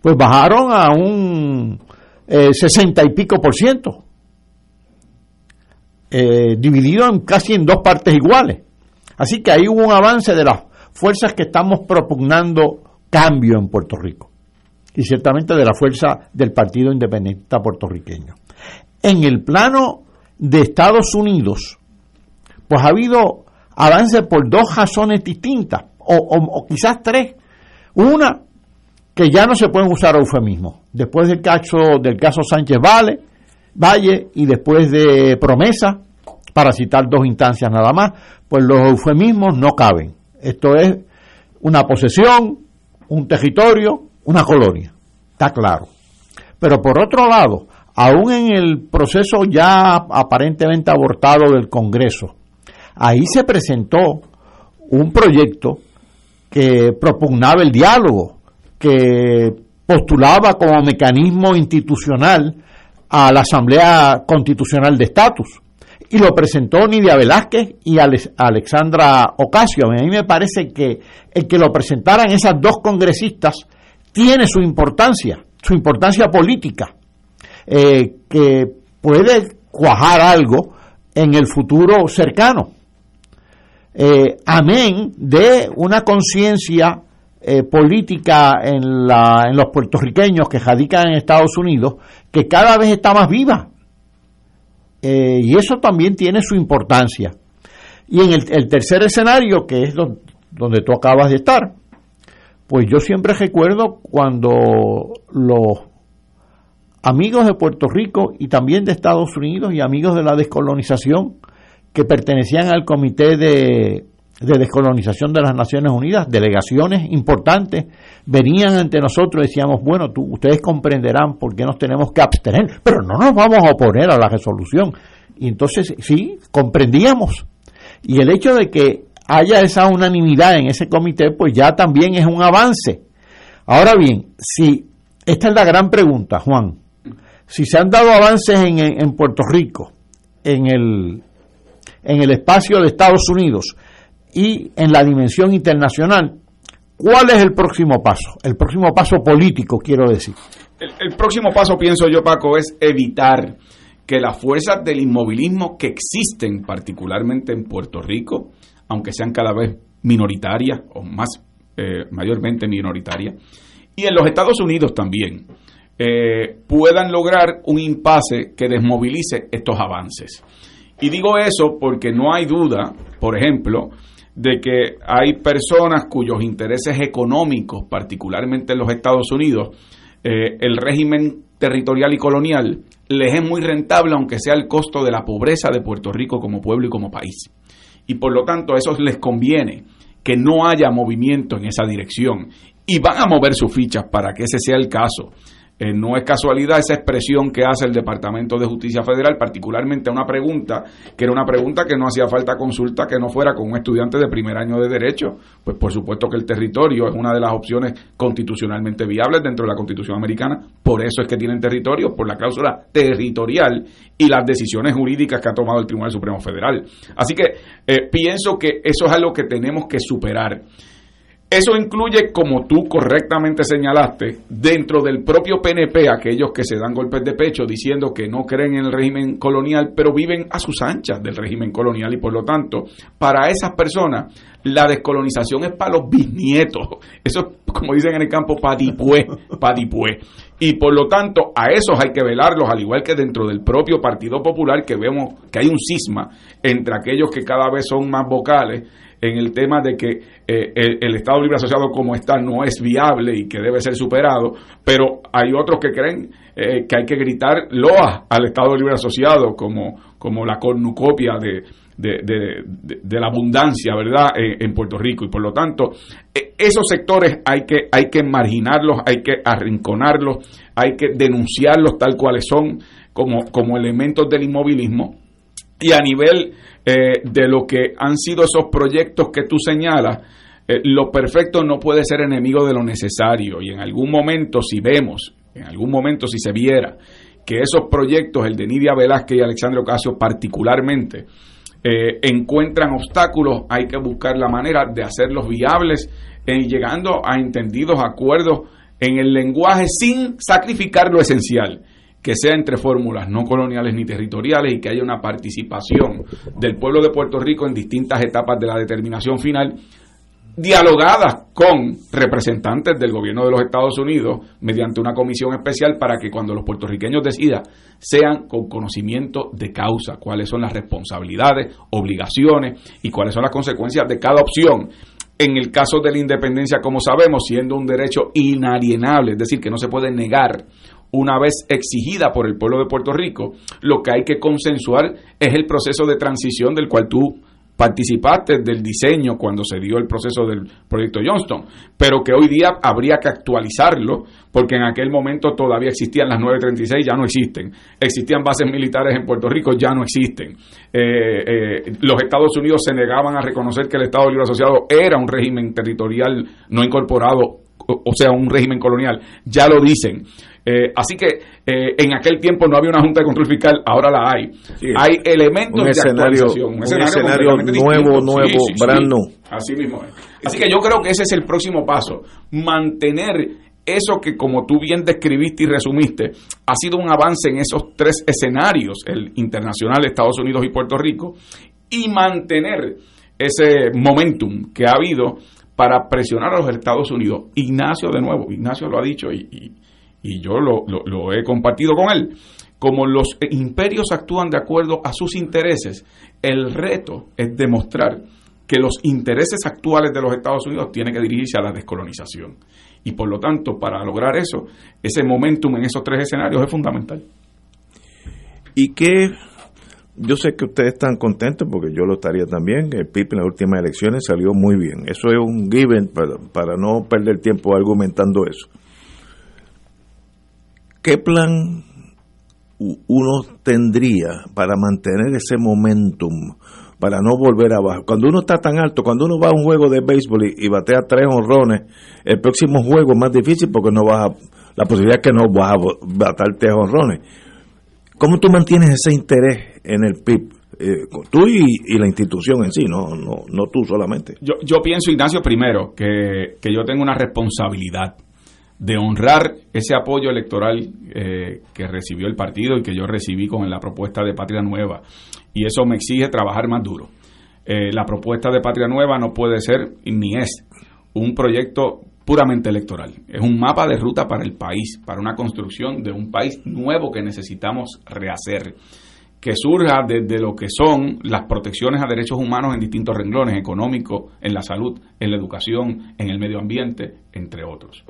Speaker 4: pues bajaron a un 60 y pico por ciento, eh, dividido en casi en dos partes iguales. Así que ahí hubo un avance de las fuerzas que estamos propugnando cambio en Puerto Rico y ciertamente de la fuerza del Partido Independiente puertorriqueño. En el plano de Estados Unidos, pues ha habido avance por dos razones distintas, o, quizás tres. Una, que ya no se pueden usar eufemismos. Después del caso, del caso Sánchez Valle, Valle y después de promesa, para citar dos instancias nada más, pues los eufemismos no caben. Esto es una posesión, un territorio, una colonia. Está claro. Pero por otro lado, aún en el proceso ya aparentemente abortado del Congreso, ahí se presentó un proyecto que propugnaba el diálogo, que postulaba como mecanismo institucional a la Asamblea Constitucional de Estatus. Y lo presentó Nidia Velázquez y Alexandra Ocasio. A mí me parece que el que lo presentaran esas dos congresistas tiene su importancia, su importancia política, eh, que puede cuajar algo en el futuro cercano. Eh, amén de una conciencia eh, política en, la, en los puertorriqueños que radican en Estados Unidos que cada vez está más viva. y eso también tiene su importancia. Y en el, tercer escenario, que es donde tú acabas de estar, pues yo siempre recuerdo cuando los amigos de Puerto Rico y también de Estados Unidos y amigos de la descolonización que pertenecían al comité de de descolonización de las Naciones Unidas, delegaciones importantes, venían ante nosotros y decíamos, bueno, tú, ustedes comprenderán por qué nos tenemos que abstener, pero no nos vamos a oponer a la resolución. Y entonces, sí, comprendíamos. Y el hecho de que haya esa unanimidad en ese comité, pues ya también es un avance. Ahora bien, si esta es la gran pregunta, Juan, si se han dado avances en, en Puerto Rico, en el, en el espacio de Estados Unidos y en la dimensión internacional, ¿cuál es el próximo paso? El próximo paso político, quiero decir.
Speaker 2: El, próximo paso, pienso yo, Paco, es evitar que las fuerzas del inmovilismo que existen particularmente en Puerto Rico, aunque sean cada vez minoritarias o más eh, mayormente minoritarias, y en los Estados Unidos también, eh, puedan lograr un impasse que desmovilice estos avances. Y digo eso porque no hay duda, por ejemplo, de que hay personas cuyos intereses económicos, particularmente en los Estados Unidos, eh, el régimen territorial y colonial les es muy rentable, aunque sea el costo de la pobreza de Puerto Rico como pueblo y como país. Y por lo tanto, a eso les conviene que no haya movimiento en esa dirección. Y van a mover sus fichas para que ese sea el caso. Eh, no es casualidad esa expresión que hace el Departamento de Justicia Federal, particularmente a una pregunta, que era una pregunta que no hacía falta consulta que no fuera con un estudiante de primer año de Derecho. Pues por supuesto que el territorio es una de las opciones constitucionalmente viables dentro de la Constitución americana. Por eso es que tienen territorio, por la cláusula territorial y las decisiones jurídicas que ha tomado el Tribunal Supremo Federal. Así que eh, pienso que eso es algo que tenemos que superar. Eso incluye, como tú correctamente señalaste, dentro del propio PNP, aquellos que se dan golpes de pecho diciendo que no creen en el régimen colonial, pero viven a sus anchas del régimen colonial y por lo tanto, para esas personas, la descolonización es para los bisnietos. Eso es, como dicen en el campo, padipue, padipue. Y por lo tanto, a esos hay que velarlos, al igual que dentro del propio Partido Popular, que vemos que hay un cisma entre aquellos que cada vez son más vocales en el tema de que eh, el, Estado Libre Asociado como está no es viable y que debe ser superado, pero hay otros que creen eh, que hay que gritar loa al Estado Libre Asociado como, como la cornucopia de, de, la abundancia, ¿verdad?, en, Puerto Rico. Y por lo tanto, e, esos sectores hay que, hay que marginarlos, hay que arrinconarlos, hay que denunciarlos tal cuales son como, como elementos del inmovilismo. Y a nivel eh, de lo que han sido esos proyectos que tú señalas, eh, lo perfecto no puede ser enemigo de lo necesario. Y en algún momento, si vemos, en algún momento, si se viera que esos proyectos, el de Nidia Velázquez y Alexandre Ocasio particularmente, eh, encuentran obstáculos, hay que buscar la manera de hacerlos viables, y llegando a entendidos acuerdos en el lenguaje sin sacrificar lo esencial que sea entre fórmulas no coloniales ni territoriales y que haya una participación del pueblo de Puerto Rico en distintas etapas de la determinación final, dialogadas con representantes del gobierno de los Estados Unidos mediante una comisión especial para que cuando los puertorriqueños decidan sean con conocimiento de causa, cuáles son las responsabilidades, obligaciones y cuáles son las consecuencias de cada opción. En el caso de la independencia, como sabemos, siendo un derecho inalienable, es decir, que no se puede negar una vez exigida por el pueblo de Puerto Rico, lo que hay que consensuar es el proceso de transición del cual tú participaste del diseño cuando se dio el proceso del proyecto Johnston, pero que hoy día habría que actualizarlo porque en aquel momento todavía existían las 936, ya no existen. Existían bases militares en Puerto Rico, ya no existen. Eh, eh, los Estados Unidos se negaban a reconocer que el Estado Libre Asociado era un régimen territorial no incorporado, o sea, un régimen colonial, ya lo dicen. Eh, así que eh, en aquel tiempo no había una Junta de Control Fiscal, ahora la hay. Hay elementos de
Speaker 1: escenario, Un escenario, nuevo, nuevo, sí,
Speaker 2: Así mismo es. Así que yo creo que ese es el próximo paso. Mantener eso que como tú bien describiste y resumiste, ha sido un avance en esos tres escenarios, el internacional, Estados Unidos y Puerto Rico, y mantener ese momentum que ha habido para presionar a los Estados Unidos. Ignacio, de nuevo, Ignacio lo ha dicho y y yo lo, he compartido con él, como los imperios actúan de acuerdo a sus intereses, el reto es demostrar que los intereses actuales de los Estados Unidos tienen que dirigirse a la descolonización. Y por lo tanto, para lograr eso, ese momentum en esos tres escenarios es fundamental.
Speaker 1: ¿Y qué yo sé que ustedes están contentos porque yo lo estaría también. El PIB en las últimas elecciones salió muy bien. Eso es un given para, para no perder tiempo argumentando eso. ¿Qué plan uno tendría para mantener ese momentum? para no volver abajo. Cuando uno está tan alto, cuando uno va a un juego de béisbol y, batea tres honrones, el próximo juego es más difícil porque no vas a, la posibilidad es que no vas a batar tres honrones. ¿Cómo tú mantienes ese interés en el PIB? Eh, tú y, la institución en sí, no, no, no tú solamente.
Speaker 2: Yo, yo pienso, Ignacio, primero, que, que yo tengo una responsabilidad de honrar ese apoyo electoral eh, que recibió el partido y que yo recibí con la propuesta de Patria Nueva. Y eso me exige trabajar más duro. Eh, la propuesta de Patria Nueva no puede ser ni es un proyecto puramente electoral. Es un mapa de ruta para el país, para una construcción de un país nuevo que necesitamos rehacer, que surja desde lo que son las protecciones a derechos humanos en distintos renglones, económicos, en la salud, en la educación, en el medio ambiente, entre otros.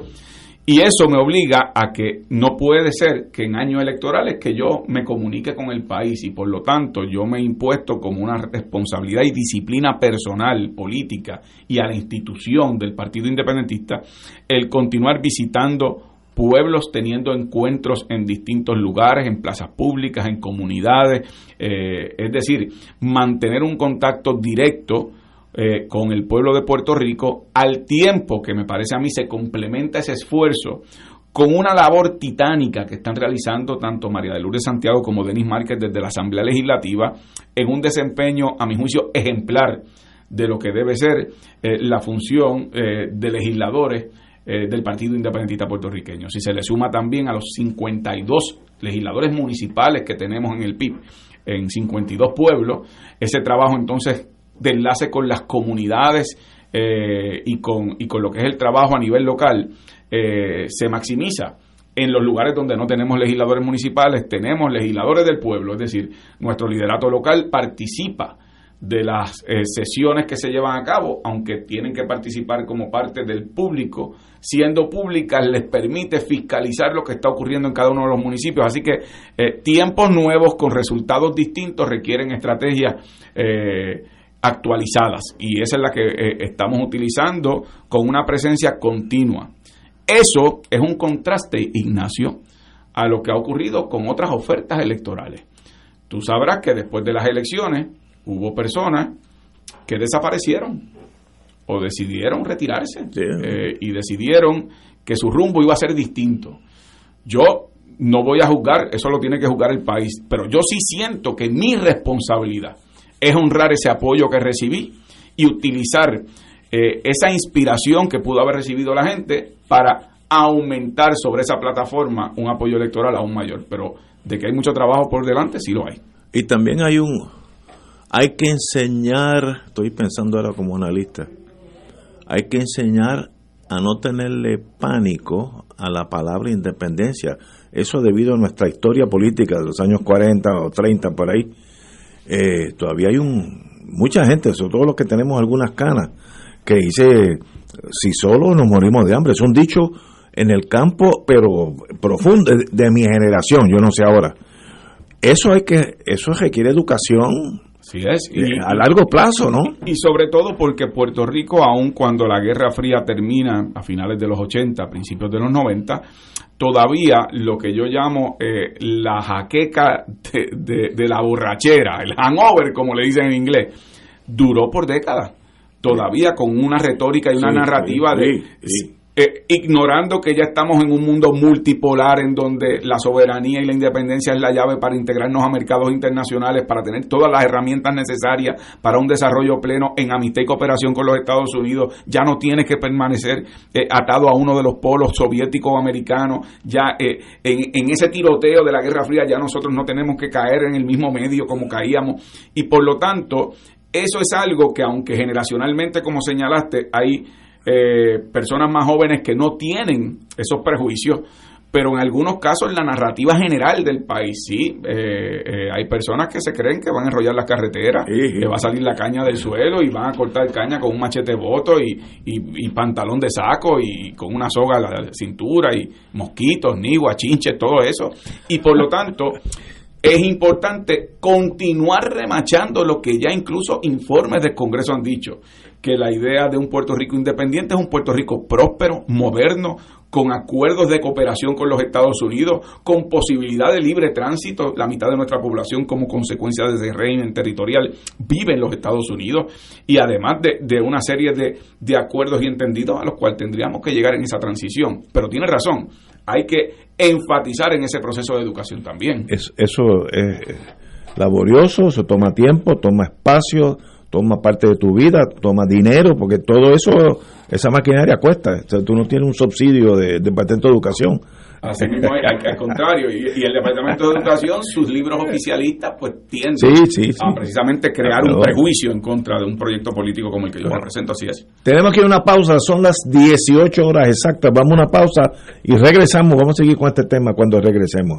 Speaker 2: Y eso me obliga a que no puede ser que en años electorales que yo me comunique con el país y por lo tanto yo me he impuesto como una responsabilidad y disciplina personal, política y a la institución del Partido Independentista el continuar visitando pueblos teniendo encuentros en distintos lugares, en plazas públicas, en comunidades, eh, es decir, mantener un contacto directo eh, con el pueblo de Puerto Rico, al tiempo que me parece a mí se complementa ese esfuerzo con una labor titánica que están realizando tanto María de Lourdes Santiago como Denis Márquez desde la Asamblea Legislativa en un desempeño, a mi juicio, ejemplar de lo que debe ser eh, la función eh, de legisladores del Partido Independentista Puertorriqueño. Si se le suma también a los 52 legisladores municipales que tenemos en el PIB, en 52 pueblos, ese trabajo entonces de enlace con las comunidades eh, y, con, y con lo que es el trabajo a nivel local eh, se maximiza. En los lugares donde no tenemos legisladores municipales, tenemos legisladores del pueblo, es decir, nuestro liderato local participa de las eh, sesiones que se llevan a cabo, aunque tienen que participar como parte del público, siendo públicas les permite fiscalizar lo que está ocurriendo en cada uno de los municipios. Así que tiempos nuevos con resultados distintos requieren estrategias actualizadas y esa es la que eh, estamos utilizando con una presencia continua. Eso es un contraste, Ignacio, a lo que ha ocurrido con otras ofertas electorales. Tú sabrás que después de las elecciones hubo personas que desaparecieron o decidieron retirarse eh, y decidieron que su rumbo iba a ser distinto. Yo no voy a juzgar, eso lo tiene que juzgar el país, pero yo sí siento que mi responsabilidad es honrar ese apoyo que recibí y utilizar eh, esa inspiración que pudo haber recibido la gente para aumentar sobre esa plataforma un apoyo electoral aún mayor. Pero de que hay mucho trabajo por delante, sí lo hay.
Speaker 1: Y también hay un, hay que enseñar, estoy pensando ahora como analista, hay que enseñar a no tenerle pánico a la palabra independencia. Eso debido a nuestra historia política de los años 40 o 30 por ahí, eh, todavía hay un mucha gente, sobre todo los que tenemos algunas canas, que dice, si solo nos morimos de hambre, es un dicho en el campo, pero profundo, de, mi generación, yo no sé ahora. Eso hay que, eso requiere educación,
Speaker 2: Sí es.
Speaker 1: Y, a largo plazo, ¿no?
Speaker 2: Y sobre todo porque Puerto Rico, aun cuando la Guerra Fría termina a finales de los 80, principios de los 90, todavía lo que yo llamo eh, la jaqueca de, la borrachera, el hangover, como le dicen en inglés, duró por décadas. Todavía con una retórica y una narrativa de eh, ignorando que ya estamos en un mundo multipolar en donde la soberanía y la independencia es la llave para integrarnos a mercados internacionales, para tener todas las herramientas necesarias para un desarrollo pleno en amistad y cooperación con los Estados Unidos, ya no tienes que permanecer eh, atado a uno de los polos soviéticos o americanos, ya eh, en, en ese tiroteo de la Guerra Fría ya nosotros no tenemos que caer en el mismo medio como caíamos. Y por lo tanto eso es algo que aunque generacionalmente como señalaste hay eh, personas más jóvenes que no tienen esos prejuicios, pero en algunos casos la narrativa general del país, sí, eh, eh, hay personas que se creen que van a enrollar las carreteras, que va a salir la caña del suelo y van a cortar caña con un machete voto y, y, pantalón de saco y con una soga a la cintura y mosquitos, nigua, chinches, todo eso. Y por lo tanto, es importante continuar remachando lo que ya incluso informes del Congreso han dicho, que la idea de un Puerto Rico independiente es un Puerto Rico próspero, moderno, con acuerdos de cooperación con los Estados Unidos, con posibilidad de libre tránsito. La mitad de nuestra población, como consecuencia de ese régimen territorial, vive en los Estados Unidos y además de, una serie de, de, acuerdos y entendidos a los cuales tendríamos que llegar en esa transición. Pero tiene razón, hay que enfatizar en ese proceso de educación también.
Speaker 1: eso es laborioso, se toma tiempo, toma espacio toma parte de tu vida, toma dinero, porque todo eso, esa maquinaria cuesta. tú no tienes un subsidio de, Departamento de Educación.
Speaker 2: Así mismo, al, contrario, y, el Departamento de Educación, sus libros oficialistas, pues tienden a precisamente crear un prejuicio en contra de un proyecto político como el que yo represento, así es.
Speaker 1: Tenemos que ir a una pausa, son las 18 horas exactas, vamos a una pausa y regresamos, vamos a seguir con este tema cuando regresemos.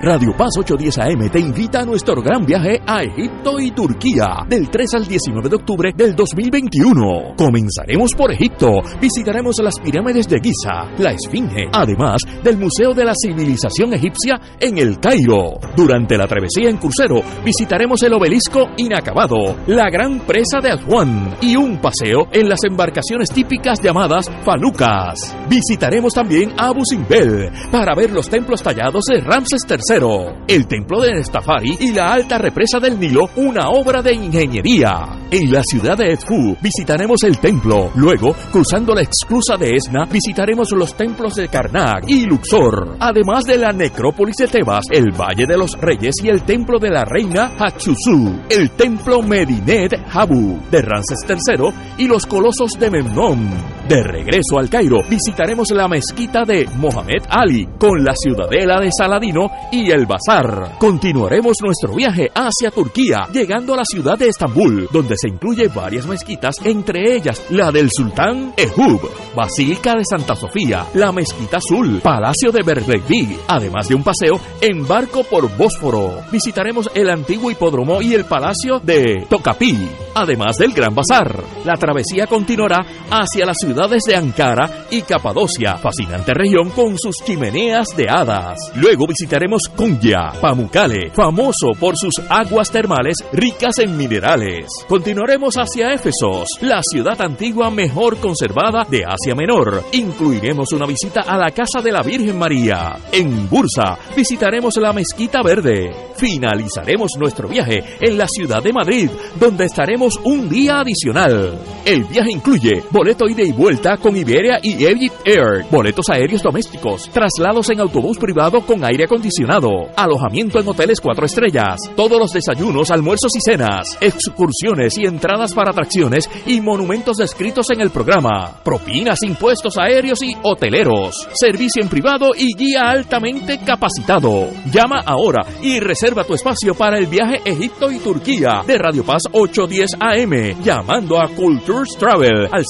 Speaker 8: Radio Paz 810 AM te invita a nuestro gran viaje a Egipto y Turquía del 3 al 19 de octubre del 2021. Comenzaremos por Egipto, visitaremos las pirámides de Giza, la Esfinge, además del Museo de la Civilización Egipcia en el Cairo. Durante la travesía en crucero visitaremos el obelisco inacabado, la gran presa de Aswan y un paseo en las embarcaciones típicas llamadas falucas. Visitaremos también Abu Simbel para ver los templos tallados de Ramses III el templo de Nestafari y la alta represa del Nilo, una obra de ingeniería. En la ciudad de Edfu visitaremos el templo. Luego, cruzando la exclusa de Esna, visitaremos los templos de Karnak y Luxor, además de la necrópolis de Tebas, el Valle de los Reyes y el templo de la reina Hatshepsut, el templo Medinet Habu de Ramses III y los colosos de Memnon. De regreso al Cairo, visitaremos la mezquita de Mohamed Ali con la ciudadela de Saladino y el bazar. Continuaremos nuestro viaje hacia Turquía, llegando a la ciudad de Estambul, donde se incluye varias mezquitas, entre ellas la del Sultán Ehub, Basílica de Santa Sofía, la Mezquita Azul, Palacio de Berbekli, además de un paseo en barco por Bósforo. Visitaremos el antiguo hipódromo y el Palacio de Tocapí, además del Gran Bazar. La travesía continuará hacia la ciudad ciudades de Ankara y Capadocia, fascinante región con sus chimeneas de hadas. Luego visitaremos Konya, Pamukkale, famoso por sus aguas termales ricas en minerales. Continuaremos hacia Éfesos, la ciudad antigua mejor conservada de Asia Menor. Incluiremos una visita a la casa de la Virgen María. En Bursa visitaremos la Mezquita Verde. Finalizaremos nuestro viaje en la ciudad de Madrid, donde estaremos un día adicional. El viaje incluye boleto ida y vuelta con Iberia y Egypt Air, boletos aéreos domésticos, traslados en autobús privado con aire acondicionado, alojamiento en hoteles cuatro estrellas, todos los desayunos, almuerzos y cenas, excursiones y entradas para atracciones y monumentos descritos en el programa, propinas, impuestos aéreos y hoteleros, servicio en privado y guía altamente capacitado. Llama ahora y reserva tu espacio para el viaje Egipto y Turquía de Radio Paz 810 AM, llamando a Cultures Travel al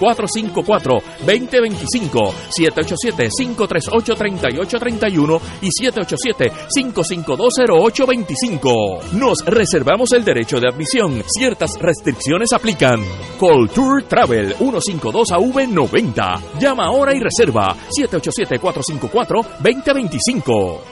Speaker 8: 787-454-2025, 787-538-3831 y 787-552-0825. Nos reservamos el derecho de admisión. Ciertas restricciones aplican. Culture Travel 152AV90. Llama ahora y reserva 787-454-2025.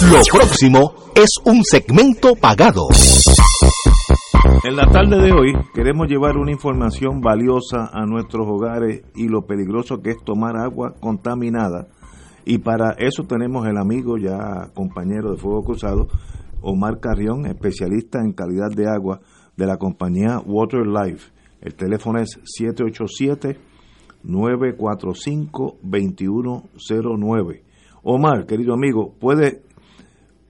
Speaker 11: Lo próximo es un segmento pagado.
Speaker 1: En la tarde de hoy queremos llevar una información valiosa a nuestros hogares y lo peligroso que es tomar agua contaminada. Y para eso tenemos el amigo ya compañero de Fuego Cruzado, Omar Carrión, especialista en calidad de agua de la compañía Water Life. El teléfono es 787-945-2109. Omar, querido amigo, puede,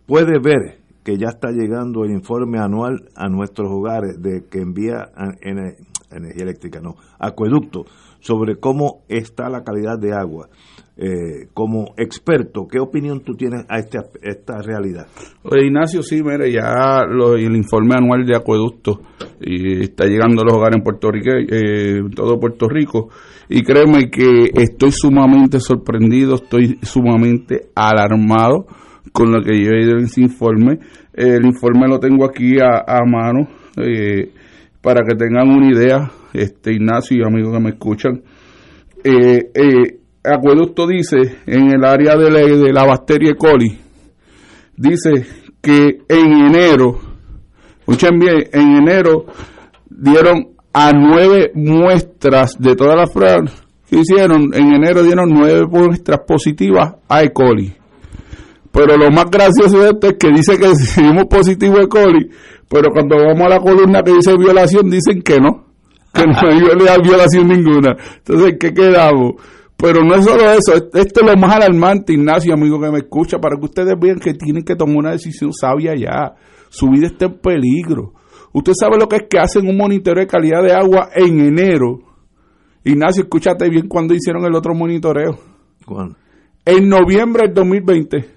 Speaker 1: puede ver que ya está llegando el informe anual a nuestros hogares de que envía energía eléctrica, no, acueducto, sobre cómo está la calidad de agua. Eh, como experto, ¿qué opinión tú tienes a esta, esta realidad?
Speaker 12: Oye, Ignacio, sí, mire, ya el informe anual de acueducto y está llegando a los hogares en Puerto Rico, eh, todo Puerto Rico, y créeme que estoy sumamente sorprendido, estoy sumamente alarmado con lo que yo he ido en ese informe. El informe lo tengo aquí a, mano eh, para que tengan una idea, este Ignacio y amigos que me escuchan. Eh, eh, Acueducto dice en el área de la, de la bacteria coli, dice que en enero, escuchen bien, en enero dieron a nueve muestras de todas las pruebas que hicieron, en enero dieron nueve muestras positivas a E. coli. Pero lo más gracioso de esto es que dice que <laughs> recibimos positivo E. coli, pero cuando vamos a la columna que dice violación, dicen que no, que no hay <laughs> violación ninguna. Entonces, ¿qué quedamos? Pero no es solo eso, esto es lo más alarmante, Ignacio, amigo que me escucha, para que ustedes vean que tienen que tomar una decisión sabia ya. Su vida está en peligro. Usted sabe lo que es que hacen un monitoreo de calidad de agua en enero. Ignacio, escúchate bien cuando hicieron el otro monitoreo.
Speaker 1: ¿Cuándo?
Speaker 12: En noviembre del 2020.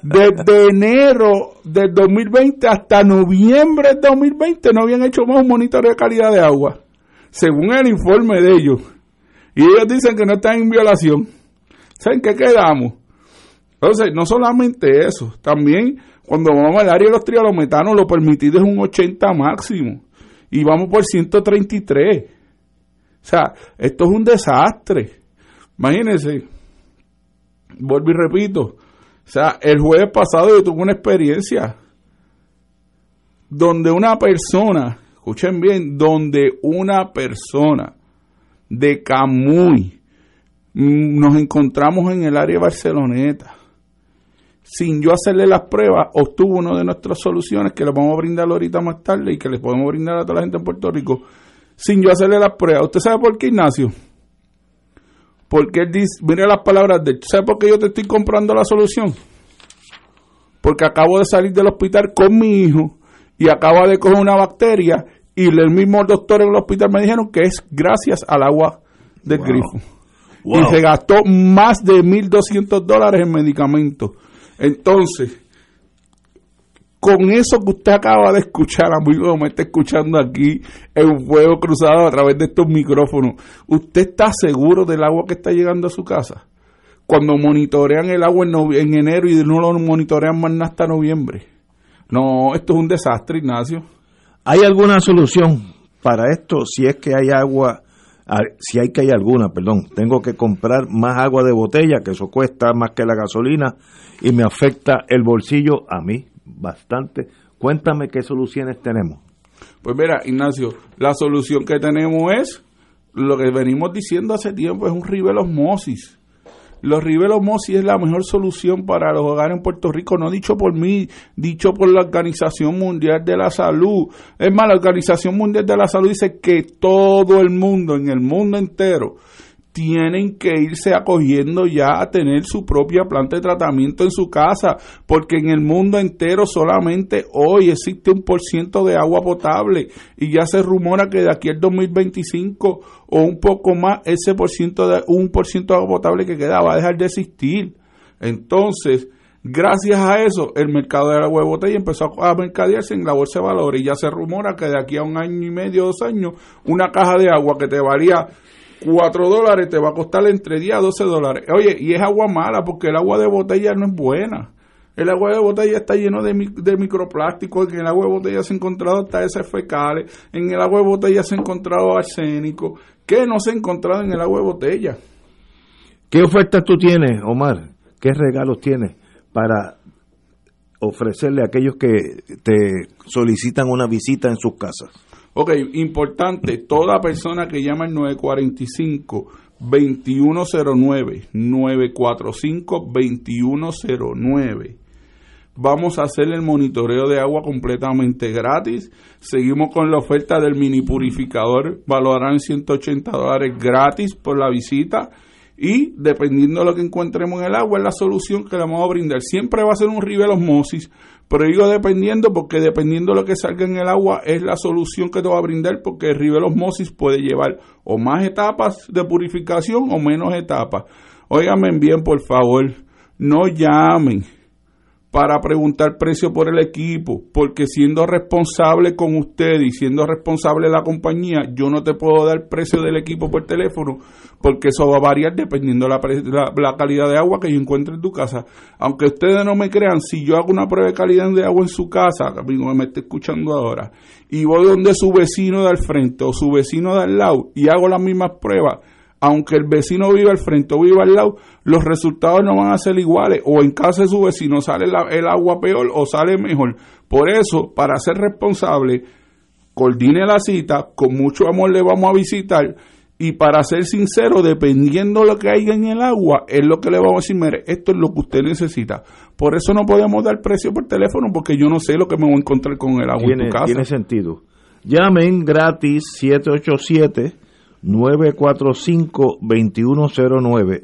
Speaker 12: Desde enero del 2020 hasta noviembre del 2020 no habían hecho más un monitoreo de calidad de agua. Según el informe de ellos. Y ellos dicen que no están en violación. ¿Saben qué quedamos? Entonces, no solamente eso, también cuando vamos al área de los trialometanos, lo permitido es un 80 máximo. Y vamos por 133. sea, esto es un desastre. Imagínense, vuelvo y repito, o sea, el jueves pasado yo tuve una experiencia donde una persona, escuchen bien, donde una persona de Camuy, mm, nos encontramos en el área Barceloneta, sin yo hacerle las pruebas, obtuvo una de nuestras soluciones que le vamos a brindar ahorita más tarde y que les podemos brindar a toda la gente en Puerto Rico, sin yo hacerle las pruebas. ¿Usted sabe por qué, Ignacio? Porque él dice, mire las palabras de él, ¿sabe por qué yo te estoy comprando la solución? Porque acabo de salir del hospital con mi hijo y acaba de coger una bacteria y el mismo doctor en el hospital me dijeron que es gracias al agua del grifo. Y se gastó más de 1.200 dólares en medicamentos. Entonces, con eso que usted acaba de escuchar, amigo, me está escuchando aquí en Fuego Cruzado a través de estos micrófonos, ¿usted está seguro del agua que está llegando a su casa? Cuando monitorean el agua en, en enero y no lo monitorean más hasta noviembre. No, esto es un desastre, Ignacio.
Speaker 1: ¿Hay alguna solución para esto si es que hay agua si hay que hay alguna, perdón, tengo que comprar más agua de botella, que eso cuesta más que la gasolina y me afecta el bolsillo a mí bastante. Cuéntame qué soluciones tenemos.
Speaker 12: Pues mira, Ignacio, la solución que tenemos es lo que venimos diciendo hace tiempo, es un rivel osmosis. Los Mosi es la mejor solución para los hogares en Puerto Rico, no dicho por mí, dicho por la Organización Mundial de la Salud. Es más, la Organización Mundial de la Salud dice que todo el mundo, en el mundo entero, tienen que irse acogiendo ya a tener su propia planta de tratamiento en su casa, porque en el mundo entero solamente hoy existe un por ciento de agua potable y ya se rumora que de aquí al 2025 o un poco más ese por ciento de un por ciento de agua potable que queda va a dejar de existir. Entonces, Gracias a eso, el mercado del agua de botella empezó a mercadearse en la bolsa de valores y ya se rumora que de aquí a un año y medio, dos años, una caja de agua que te varía 4 dólares te va a costar entre 10 a 12 dólares. Oye, y es agua mala porque el agua de botella no es buena. El agua de botella está lleno de, microplásticos, en el agua de botella se ha encontrado hasta heces fecales, en el agua de botella se ha encontrado arsénico. ¿Qué no se ha encontrado en el agua de botella?
Speaker 1: ¿Qué ofertas tú tienes, Omar? ¿Qué regalos tienes para ofrecerle a aquellos que te solicitan una visita en sus casas?
Speaker 12: Ok, importante, toda persona que llama al 945 2109 945 2109 vamos a hacer el monitoreo de agua completamente gratis. Seguimos con la oferta del mini purificador, valorarán 180 dólares gratis por la visita. Y dependiendo de lo que encontremos en el agua, la solución que le vamos a brindar. Siempre va a ser un rivel osmosis, pero digo dependiendo, porque dependiendo de lo que salga en el agua es la solución que te va a brindar, porque el rivel osmosis puede llevar o más etapas de purificación o menos etapas. Óigame bien, por favor, no llamen para preguntar precio por el equipo, porque siendo responsable con usted y siendo responsable la compañía, yo no te puedo dar precio del equipo por teléfono, porque eso va a variar dependiendo de la, la, calidad de agua que yo encuentre en tu casa. Aunque ustedes no me crean, si yo hago una prueba de calidad de agua en su casa, amigo, me está escuchando ahora, y voy donde su vecino de al frente o su vecino de al lado y hago las mismas pruebas, aunque el vecino viva al frente o viva al lado, los resultados no van a ser iguales. O en casa de su vecino sale el agua peor o sale mejor. Por eso, para ser responsable, coordine la cita, con mucho amor le vamos a visitar. Y para ser sincero, dependiendo de lo que haya en el agua, es lo que le vamos a decir, mire, esto es lo que usted necesita. Por eso no podemos dar precio por teléfono, porque yo no sé lo que me voy a encontrar con el agua en tu casa.
Speaker 1: Tiene sentido. Llamen gratis 787 945-2109.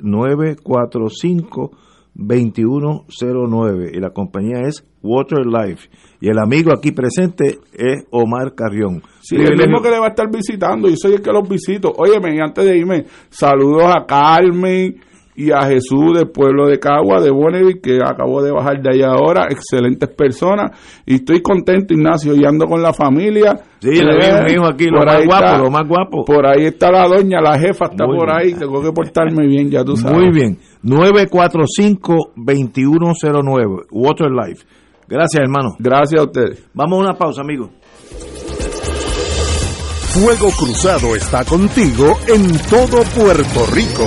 Speaker 1: 945-2109. Y la compañía es Water Life. Y el amigo aquí presente es Omar Carrión.
Speaker 12: Sí, el mismo que le va a estar visitando. Yo soy el que los visito. Óyeme, antes de irme, saludos a Carmen y a Jesús del pueblo de Cagua, de Bonneville, que acabo de bajar de allá ahora, excelentes personas, y estoy contento, Ignacio, y ando con la familia.
Speaker 1: Sí, le vi un hijo aquí, lo más guapo, lo más guapo.
Speaker 12: Por ahí está la doña, la jefa está por ahí, tengo que portarme bien, ya tú sabes.
Speaker 1: Muy bien, 945-2109, Water Life. Gracias, hermano.
Speaker 12: Gracias a ustedes.
Speaker 1: Vamos a una pausa, amigos.
Speaker 5: Fuego Cruzado está contigo en todo Puerto Rico.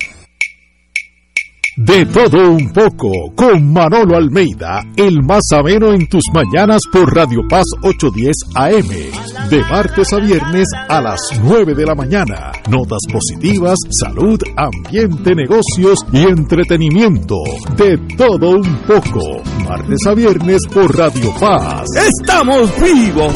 Speaker 5: De todo un poco, con Manolo Almeida, el más ameno en tus mañanas por Radio Paz 810 AM, de martes a viernes a las 9 de la mañana. Notas positivas, salud, ambiente, negocios y entretenimiento. De todo un poco, martes a viernes por Radio Paz.
Speaker 8: ¡Estamos vivos!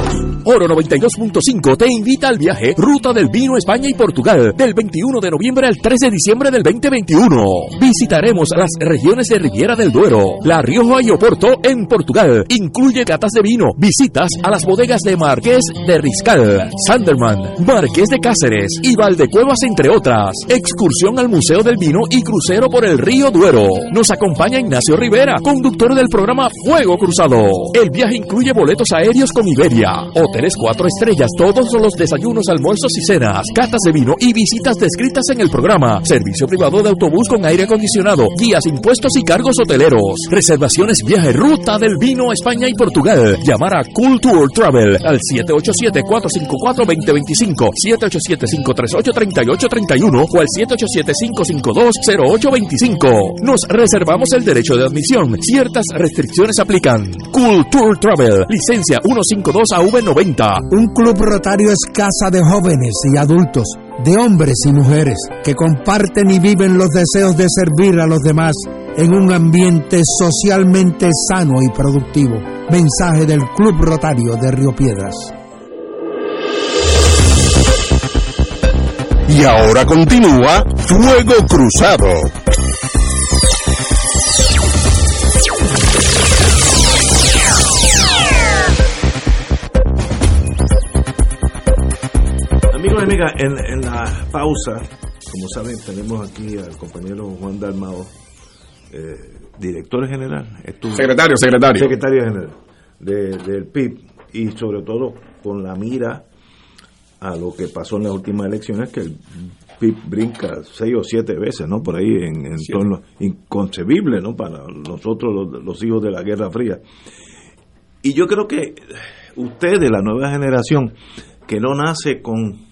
Speaker 8: Oro 92.5 te invita al viaje Ruta del Vino España y Portugal del 21 de noviembre al 3 de diciembre del 2021. Visitaremos las regiones de Riviera del Duero, La Rioja y Oporto en Portugal. Incluye catas de vino, visitas a las bodegas de Marqués de Riscal, Sanderman, Marqués de Cáceres y Valdecuevas entre otras. Excursión al Museo del Vino y crucero por el río Duero. Nos acompaña Ignacio Rivera, conductor del programa Fuego Cruzado. El viaje incluye boletos aéreos con Iberia, hoteles cuatro estrellas, todos los desayunos, almuerzos y cenas, catas de vino y visitas descritas en el programa. Servicio privado de autobús con aire acondicionado, guías, impuestos y cargos hoteleros. Reservaciones viaje ruta del vino España y Portugal. Llamar a Culture Travel al 787-454-2025, 787-538-3831 o al 787-552-0825. Nos reservamos el derecho de admisión. Ciertas restricciones aplican. Culture Travel, licencia 152 AV90.
Speaker 13: Un club rotario es casa de jóvenes y adultos, de hombres y mujeres, que comparten y viven los deseos de servir a los demás en un ambiente socialmente sano y productivo. Mensaje del Club Rotario de Río Piedras.
Speaker 5: Y ahora continúa Fuego Cruzado.
Speaker 1: Amigos y amigas, en, en la pausa, como saben, tenemos aquí al compañero Juan Dalmao, eh, director general. estuvo-
Speaker 2: Secretario, secretario.
Speaker 1: Secretario general de- del PIB y sobre todo con la mira a lo que pasó en las últimas elecciones, que el PIB brinca seis o siete veces, ¿no? Por ahí en, en torno inconcebible, ¿no? Para nosotros los, los hijos de la Guerra Fría. Y yo creo que ustedes, la nueva generación, que no nace con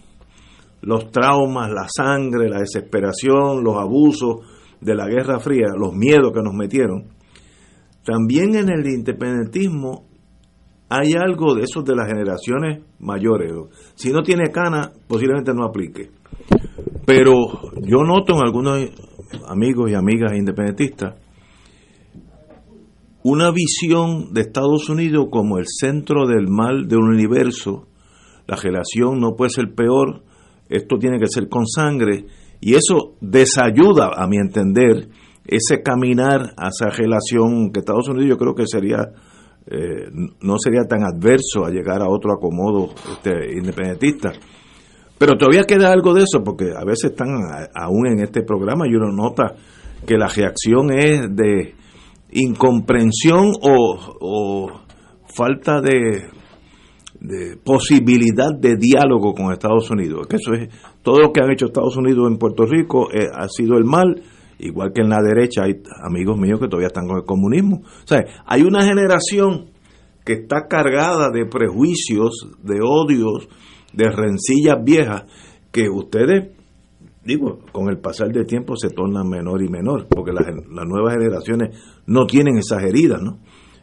Speaker 1: los traumas, la sangre, la desesperación, los abusos de la Guerra Fría, los miedos que nos metieron, también en el independentismo hay algo de esos de las generaciones mayores. Si no tiene cana, posiblemente no aplique. Pero yo noto en algunos amigos y amigas independentistas una visión de Estados Unidos como el centro del mal del universo. La relación no puede ser peor, esto tiene que ser con sangre, y eso desayuda, a mi entender, ese caminar a esa relación que Estados Unidos yo creo que sería eh, no sería tan adverso a llegar a otro acomodo este, independentista. Pero todavía queda algo de eso, porque a veces están aún en este programa y uno nota que la reacción es de incomprensión o, falta de, de posibilidad de diálogo con Estados Unidos. Que eso es todo lo que han hecho Estados Unidos en Puerto Rico eh, ha sido el mal, igual que en la derecha hay amigos míos que todavía están con el comunismo. O sea, hay una generación que está cargada de prejuicios, de odios, de rencillas viejas que ustedes digo, con el pasar del tiempo se tornan menor y menor, porque las, nuevas generaciones no tienen esas heridas, ¿no?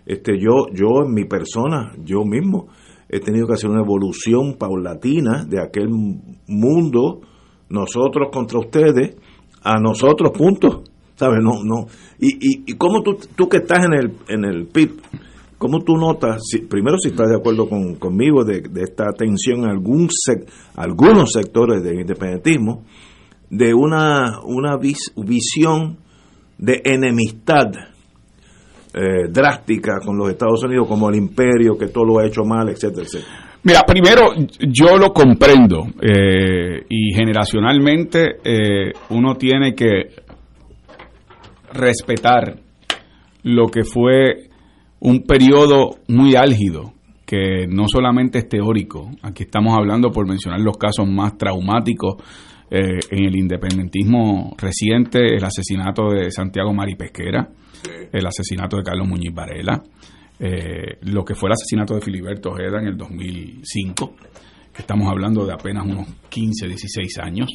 Speaker 1: Este, yo, yo en mi persona, yo mismo, he tenido que hacer una evolución paulatina de aquel mundo nosotros contra ustedes, a nosotros, punto. ¿Sabes? No, no. Y, y, y cómo tú, tú que estás en el, en el PIB, ¿cómo tú notas, si, primero si estás de acuerdo con, conmigo de, esta tensión en algún algunos sectores del independentismo, de una, una visión de enemistad eh, drástica con los Estados Unidos como el imperio que todo lo ha hecho mal, etcétera, etcétera.
Speaker 2: Mira, primero yo lo comprendo eh, y generacionalmente eh, uno tiene que respetar lo que fue un periodo muy álgido, que no solamente es teórico, aquí estamos hablando por mencionar los casos más traumáticos eh, en el independentismo reciente, el asesinato de Santiago Mari Pesquera, el asesinato de Carlos Muñiz Varela, eh, lo que fue el asesinato de Filiberto Ojeda en el 2005, que estamos hablando de apenas unos 15, 16 años,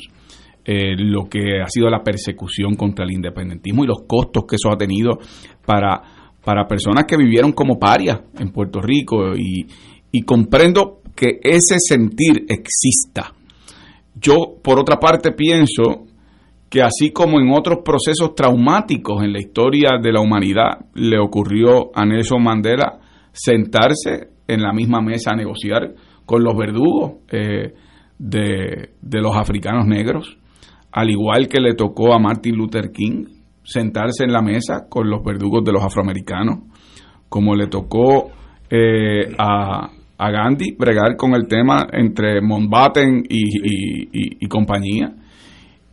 Speaker 2: eh, lo que ha sido la persecución contra el independentismo y los costos que eso ha tenido para, para personas que vivieron como parias en Puerto Rico y, y comprendo que ese sentir exista. Yo, por otra parte, pienso que así como en otros procesos traumáticos en la historia de la humanidad le ocurrió a Nelson Mandela sentarse en la misma mesa a negociar con los verdugos eh, de, los africanos negros, al igual que le tocó a Martin Luther King sentarse en la mesa con los verdugos de los afroamericanos, como le tocó eh, a, a, Gandhi bregar con el tema entre Mountbatten y compañía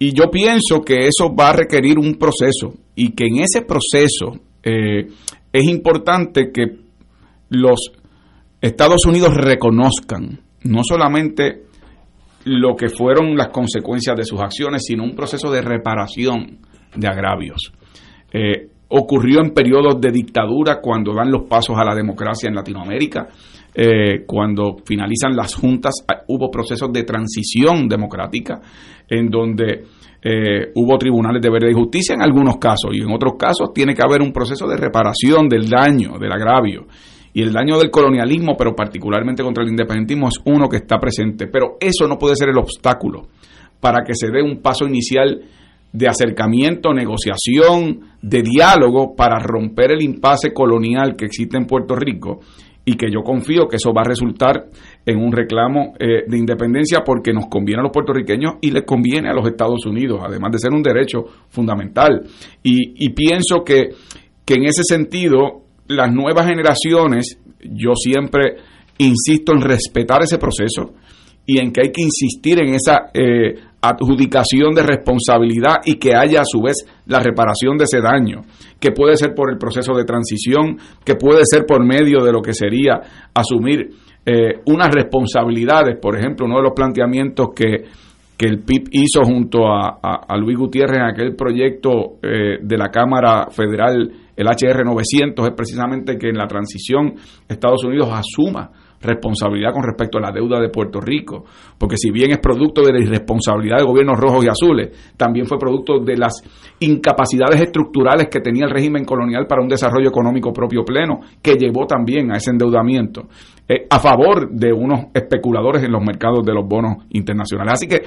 Speaker 2: y yo pienso que eso va a requerir un proceso y que en ese proceso eh, es importante que los Estados Unidos reconozcan no solamente lo que fueron las consecuencias de sus acciones, sino un proceso de reparación de agravios. Eh, ocurrió en periodos de dictadura cuando dan los pasos a la democracia en Latinoamérica, eh, cuando finalizan las juntas, ah, hubo procesos de transición democrática en donde eh, hubo tribunales de verdad y justicia en algunos casos y en otros casos tiene que haber un proceso de reparación del daño, del agravio. Y el daño del colonialismo, pero particularmente contra el independentismo, es uno que está presente. Pero eso no puede ser el obstáculo para que se dé un paso inicial de acercamiento, negociación, de diálogo para romper el impasse colonial que existe en Puerto Rico y que yo confío que eso va a resultar en un reclamo eh, de independencia porque nos conviene a los puertorriqueños y les conviene a los Estados Unidos, además de ser un derecho fundamental. Y, pienso que, que en ese sentido las nuevas generaciones, yo siempre insisto en respetar ese proceso y en que hay que insistir en esa eh, adjudicación de responsabilidad y que haya a su vez la reparación de ese daño, que puede ser por el proceso de transición, que puede ser por medio de lo que sería asumir eh, unas responsabilidades, por ejemplo, uno de los planteamientos que, que el PIB hizo junto a, a, Luis Gutiérrez en aquel proyecto eh, de la Cámara Federal, el HR 900, es precisamente que en la transición Estados Unidos asuma responsabilidad con respecto a la deuda de Puerto Rico, porque si bien es producto de la irresponsabilidad de gobiernos rojos y azules, también fue producto de las incapacidades estructurales que tenía el régimen colonial para un desarrollo económico propio pleno, que llevó también a ese endeudamiento eh, a favor de unos especuladores en los mercados de los bonos internacionales. Así que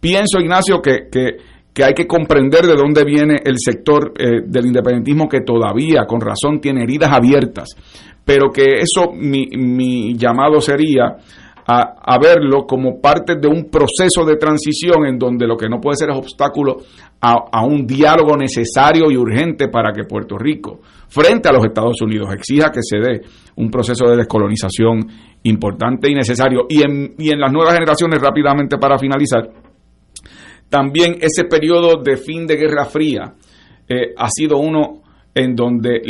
Speaker 2: pienso, Ignacio, que, que que hay que comprender de dónde viene el sector eh, del independentismo que todavía, con razón, tiene heridas abiertas pero que eso mi, llamado sería a, verlo como parte de un proceso de transición en donde lo que no puede ser es obstáculo a, a, un diálogo necesario y urgente para que Puerto Rico, frente a los Estados Unidos, exija que se dé un proceso de descolonización importante y necesario. Y en, y en las nuevas generaciones, rápidamente para finalizar, también ese periodo de fin de Guerra Fría eh, ha sido uno en donde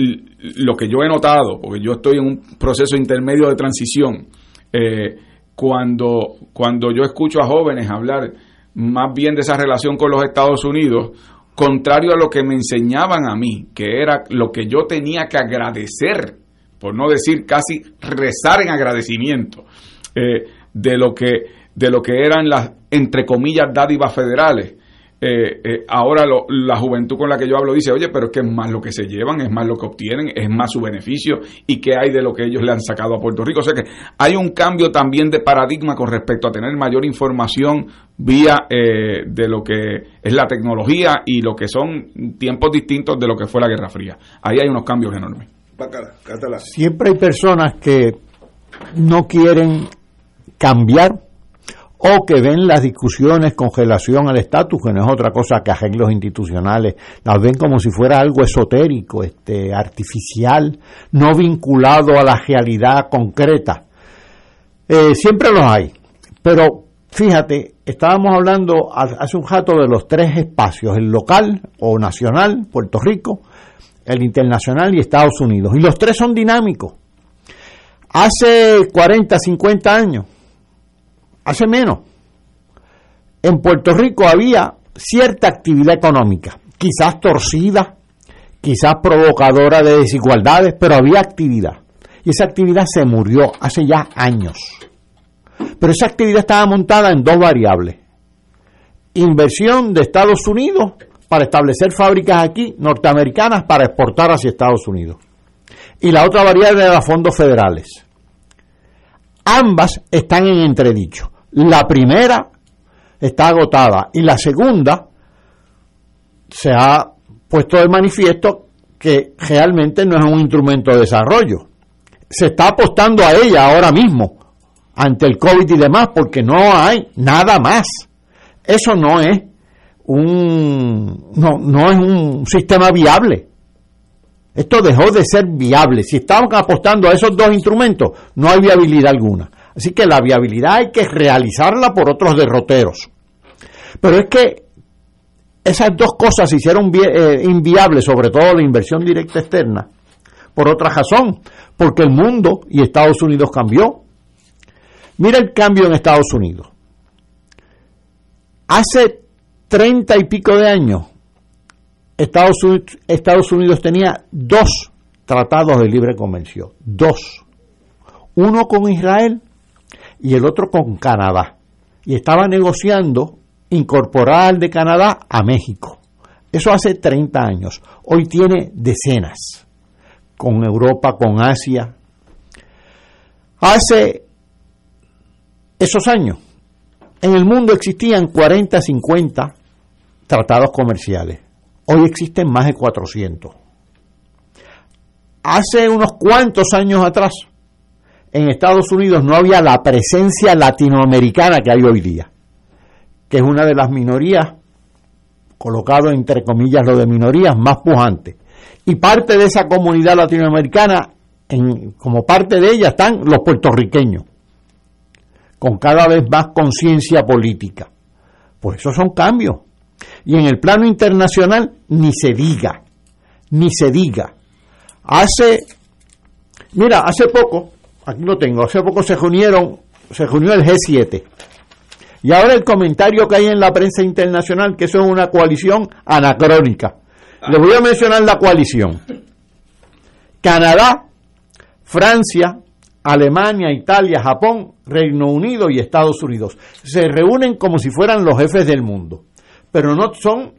Speaker 2: lo que yo he notado, porque yo estoy en un proceso intermedio de transición, eh, cuando, cuando yo escucho a jóvenes hablar más bien de esa relación con los Estados Unidos, contrario a lo que me enseñaban a mí, que era lo que yo tenía que agradecer, por no decir casi rezar en agradecimiento, eh, de, lo que, de lo que eran las, entre comillas, dádivas federales eh, eh, ahora la juventud con la que yo hablo dice, oye, pero es que es más lo que se llevan, es más lo que obtienen, es más su beneficio y qué hay de lo que ellos le han sacado a Puerto Rico. O sea que hay un cambio también de paradigma con respecto a tener mayor información vía eh, de lo que es la tecnología y lo que son tiempos distintos de lo que fue la Guerra Fría. Ahí hay unos cambios enormes.
Speaker 4: Siempre hay personas que no quieren cambiar o que ven las discusiones con relación al estatus, que no es otra cosa que arreglos institucionales, las ven como si fuera algo esotérico, este, artificial, no vinculado a la realidad concreta. Eh, siempre los hay, pero fíjate, estábamos hablando hace un rato de los tres espacios, el local o nacional, Puerto Rico, el internacional y Estados Unidos, y los tres son dinámicos. Hace 40, 50 años, hace menos, en Puerto Rico había cierta actividad económica, quizás torcida, quizás provocadora de desigualdades, pero había actividad. Y esa actividad se murió hace ya años. Pero esa actividad estaba montada en dos variables. Inversión de Estados Unidos para establecer fábricas aquí, norteamericanas, para exportar hacia Estados Unidos. Y la otra variable los fondos federales. Ambas están en entredicho. La primera está agotada y la segunda se ha puesto de manifiesto que realmente no es un instrumento de desarrollo. Se está apostando a ella ahora mismo ante el COVID y demás porque no hay nada más. Eso no es un no, no es un sistema viable. Esto dejó de ser viable. Si estamos apostando a esos dos instrumentos, no hay viabilidad alguna. Así que la viabilidad hay que realizarla por otros derroteros. Pero es que esas dos cosas se hicieron eh, inviables, sobre todo la inversión directa externa, por otra razón, porque el mundo y Estados Unidos cambió. Mira el cambio en Estados Unidos. Hace treinta y pico de años, Estados Unidos, Estados Unidos tenía dos tratados de libre comercio, dos. Uno con Israel y el otro con Canadá. Y estaba negociando incorporar al de Canadá a México. Eso hace 30 años. Hoy tiene decenas. Con Europa, con Asia. Hace esos años, en el mundo existían 40, 50 tratados comerciales. Hoy existen más de 400. Hace unos cuantos años atrás, en Estados Unidos no había la presencia latinoamericana que hay hoy día, que es una de las minorías, colocado entre comillas lo de minorías, más pujante. Y parte de esa comunidad latinoamericana, en, como parte de ella están los puertorriqueños, con cada vez más conciencia política. Pues esos son cambios. Y en el plano internacional, ni se diga, ni se diga. Hace, mira, hace poco, aquí lo tengo, hace poco se reunieron, se reunió el G7. Y ahora el comentario que hay en la prensa internacional, que eso es una coalición anacrónica. Le voy a mencionar la coalición. Canadá, Francia, Alemania, Italia, Japón, Reino Unido y Estados Unidos. Se reúnen como si fueran los jefes del mundo. Pero no son,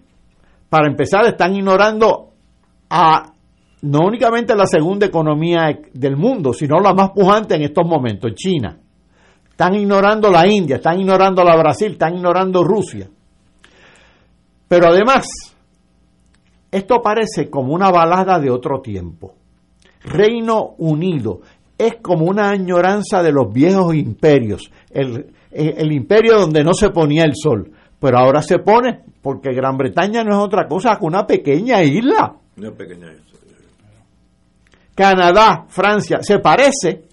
Speaker 4: para empezar, están ignorando a no únicamente la segunda economía del mundo, sino la más pujante en estos momentos, China. Están ignorando la India, están ignorando la Brasil, están ignorando Rusia. Pero además, esto parece como una balada de otro tiempo. Reino Unido es como una añoranza de los viejos imperios, el, imperio donde no se ponía el sol, pero ahora se pone, porque Gran Bretaña no es otra cosa que una pequeña isla. Una pequeña isla. Canadá, Francia, se parece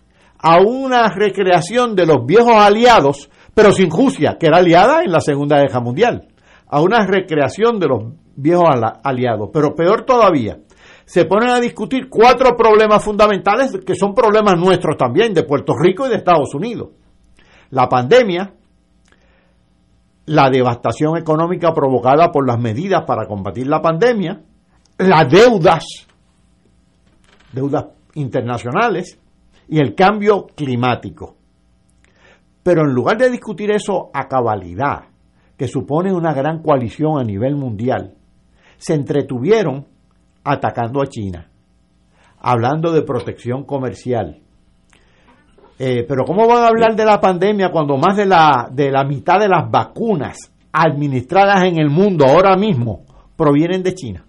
Speaker 4: a una recreación de los viejos aliados, pero sin Rusia, que era aliada en la Segunda Guerra Mundial, a una recreación de los viejos aliados, pero peor todavía, se ponen a discutir cuatro problemas fundamentales que son problemas nuestros también, de Puerto Rico y de Estados Unidos. La pandemia, la devastación económica provocada por las medidas para combatir la pandemia, las deudas deudas internacionales y el cambio climático. Pero en lugar de discutir eso a cabalidad, que supone una gran coalición a nivel mundial, se entretuvieron atacando a China, hablando de protección comercial. Eh, pero ¿cómo van a hablar de la pandemia cuando más de la, de la mitad de las vacunas administradas en el mundo ahora mismo provienen de China?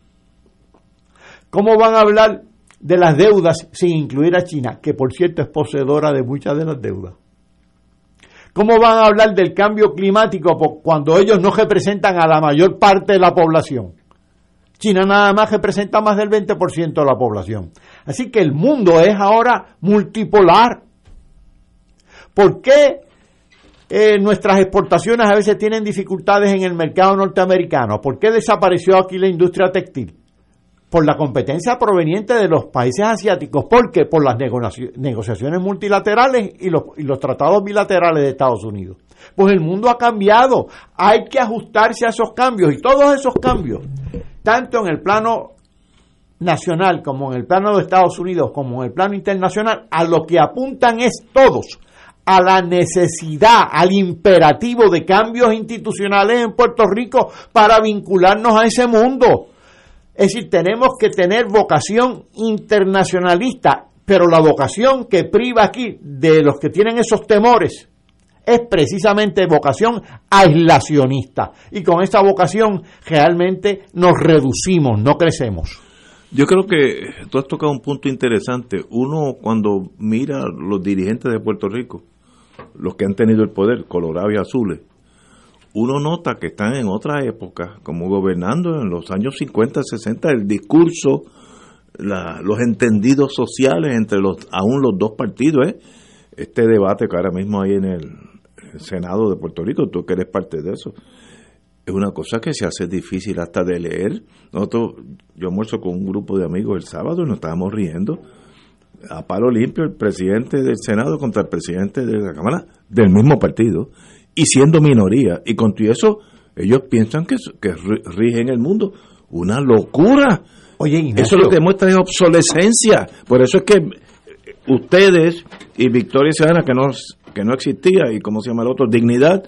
Speaker 4: ¿Cómo van a hablar de las deudas sin incluir a China, que por cierto es poseedora de muchas de las deudas? ¿Cómo van a hablar del cambio climático cuando ellos no representan a la mayor parte de la población? China nada más representa más del 20% de la población. Así que el mundo es ahora multipolar. ¿Por qué eh, nuestras exportaciones a veces tienen dificultades en el mercado norteamericano? ¿Por qué desapareció aquí la industria textil? Por la competencia proveniente de los países asiáticos. ¿Por qué? Por las negociaciones multilaterales y los, y los tratados bilaterales de Estados Unidos. Pues el mundo ha cambiado. Hay que ajustarse a esos cambios y todos esos cambios tanto en el plano nacional como en el plano de Estados Unidos como en el plano internacional, a lo que apuntan es todos a la necesidad, al imperativo de cambios institucionales en Puerto Rico para vincularnos a ese mundo. Es decir, tenemos que tener vocación internacionalista, pero la vocación que priva aquí de los que tienen esos temores es precisamente vocación aislacionista. Y con esa vocación realmente nos reducimos, no crecemos.
Speaker 1: Yo creo que tú has tocado un punto interesante. Uno cuando mira los dirigentes de Puerto Rico, los que han tenido el poder, colorados y azules, uno nota que están en otra época, como gobernando en los años 50, 60, el discurso, los entendidos sociales entre los aún los dos partidos, ¿eh? este debate que ahora mismo hay en el, Senado de Puerto Rico, tú que eres parte de eso. Es una cosa que se hace difícil hasta de leer. Nosotros, yo almuerzo con un grupo de amigos el sábado y nos estábamos riendo. A palo limpio, el presidente del Senado contra el presidente de la Cámara del mismo partido y siendo minoría. Y con todo eso, ellos piensan que, que rigen el mundo. Una locura. Oye, Eso lo que demuestra es obsolescencia. Por eso es que ustedes y Victoria Ciudadana, que no que no existía, y como se llama el otro, dignidad,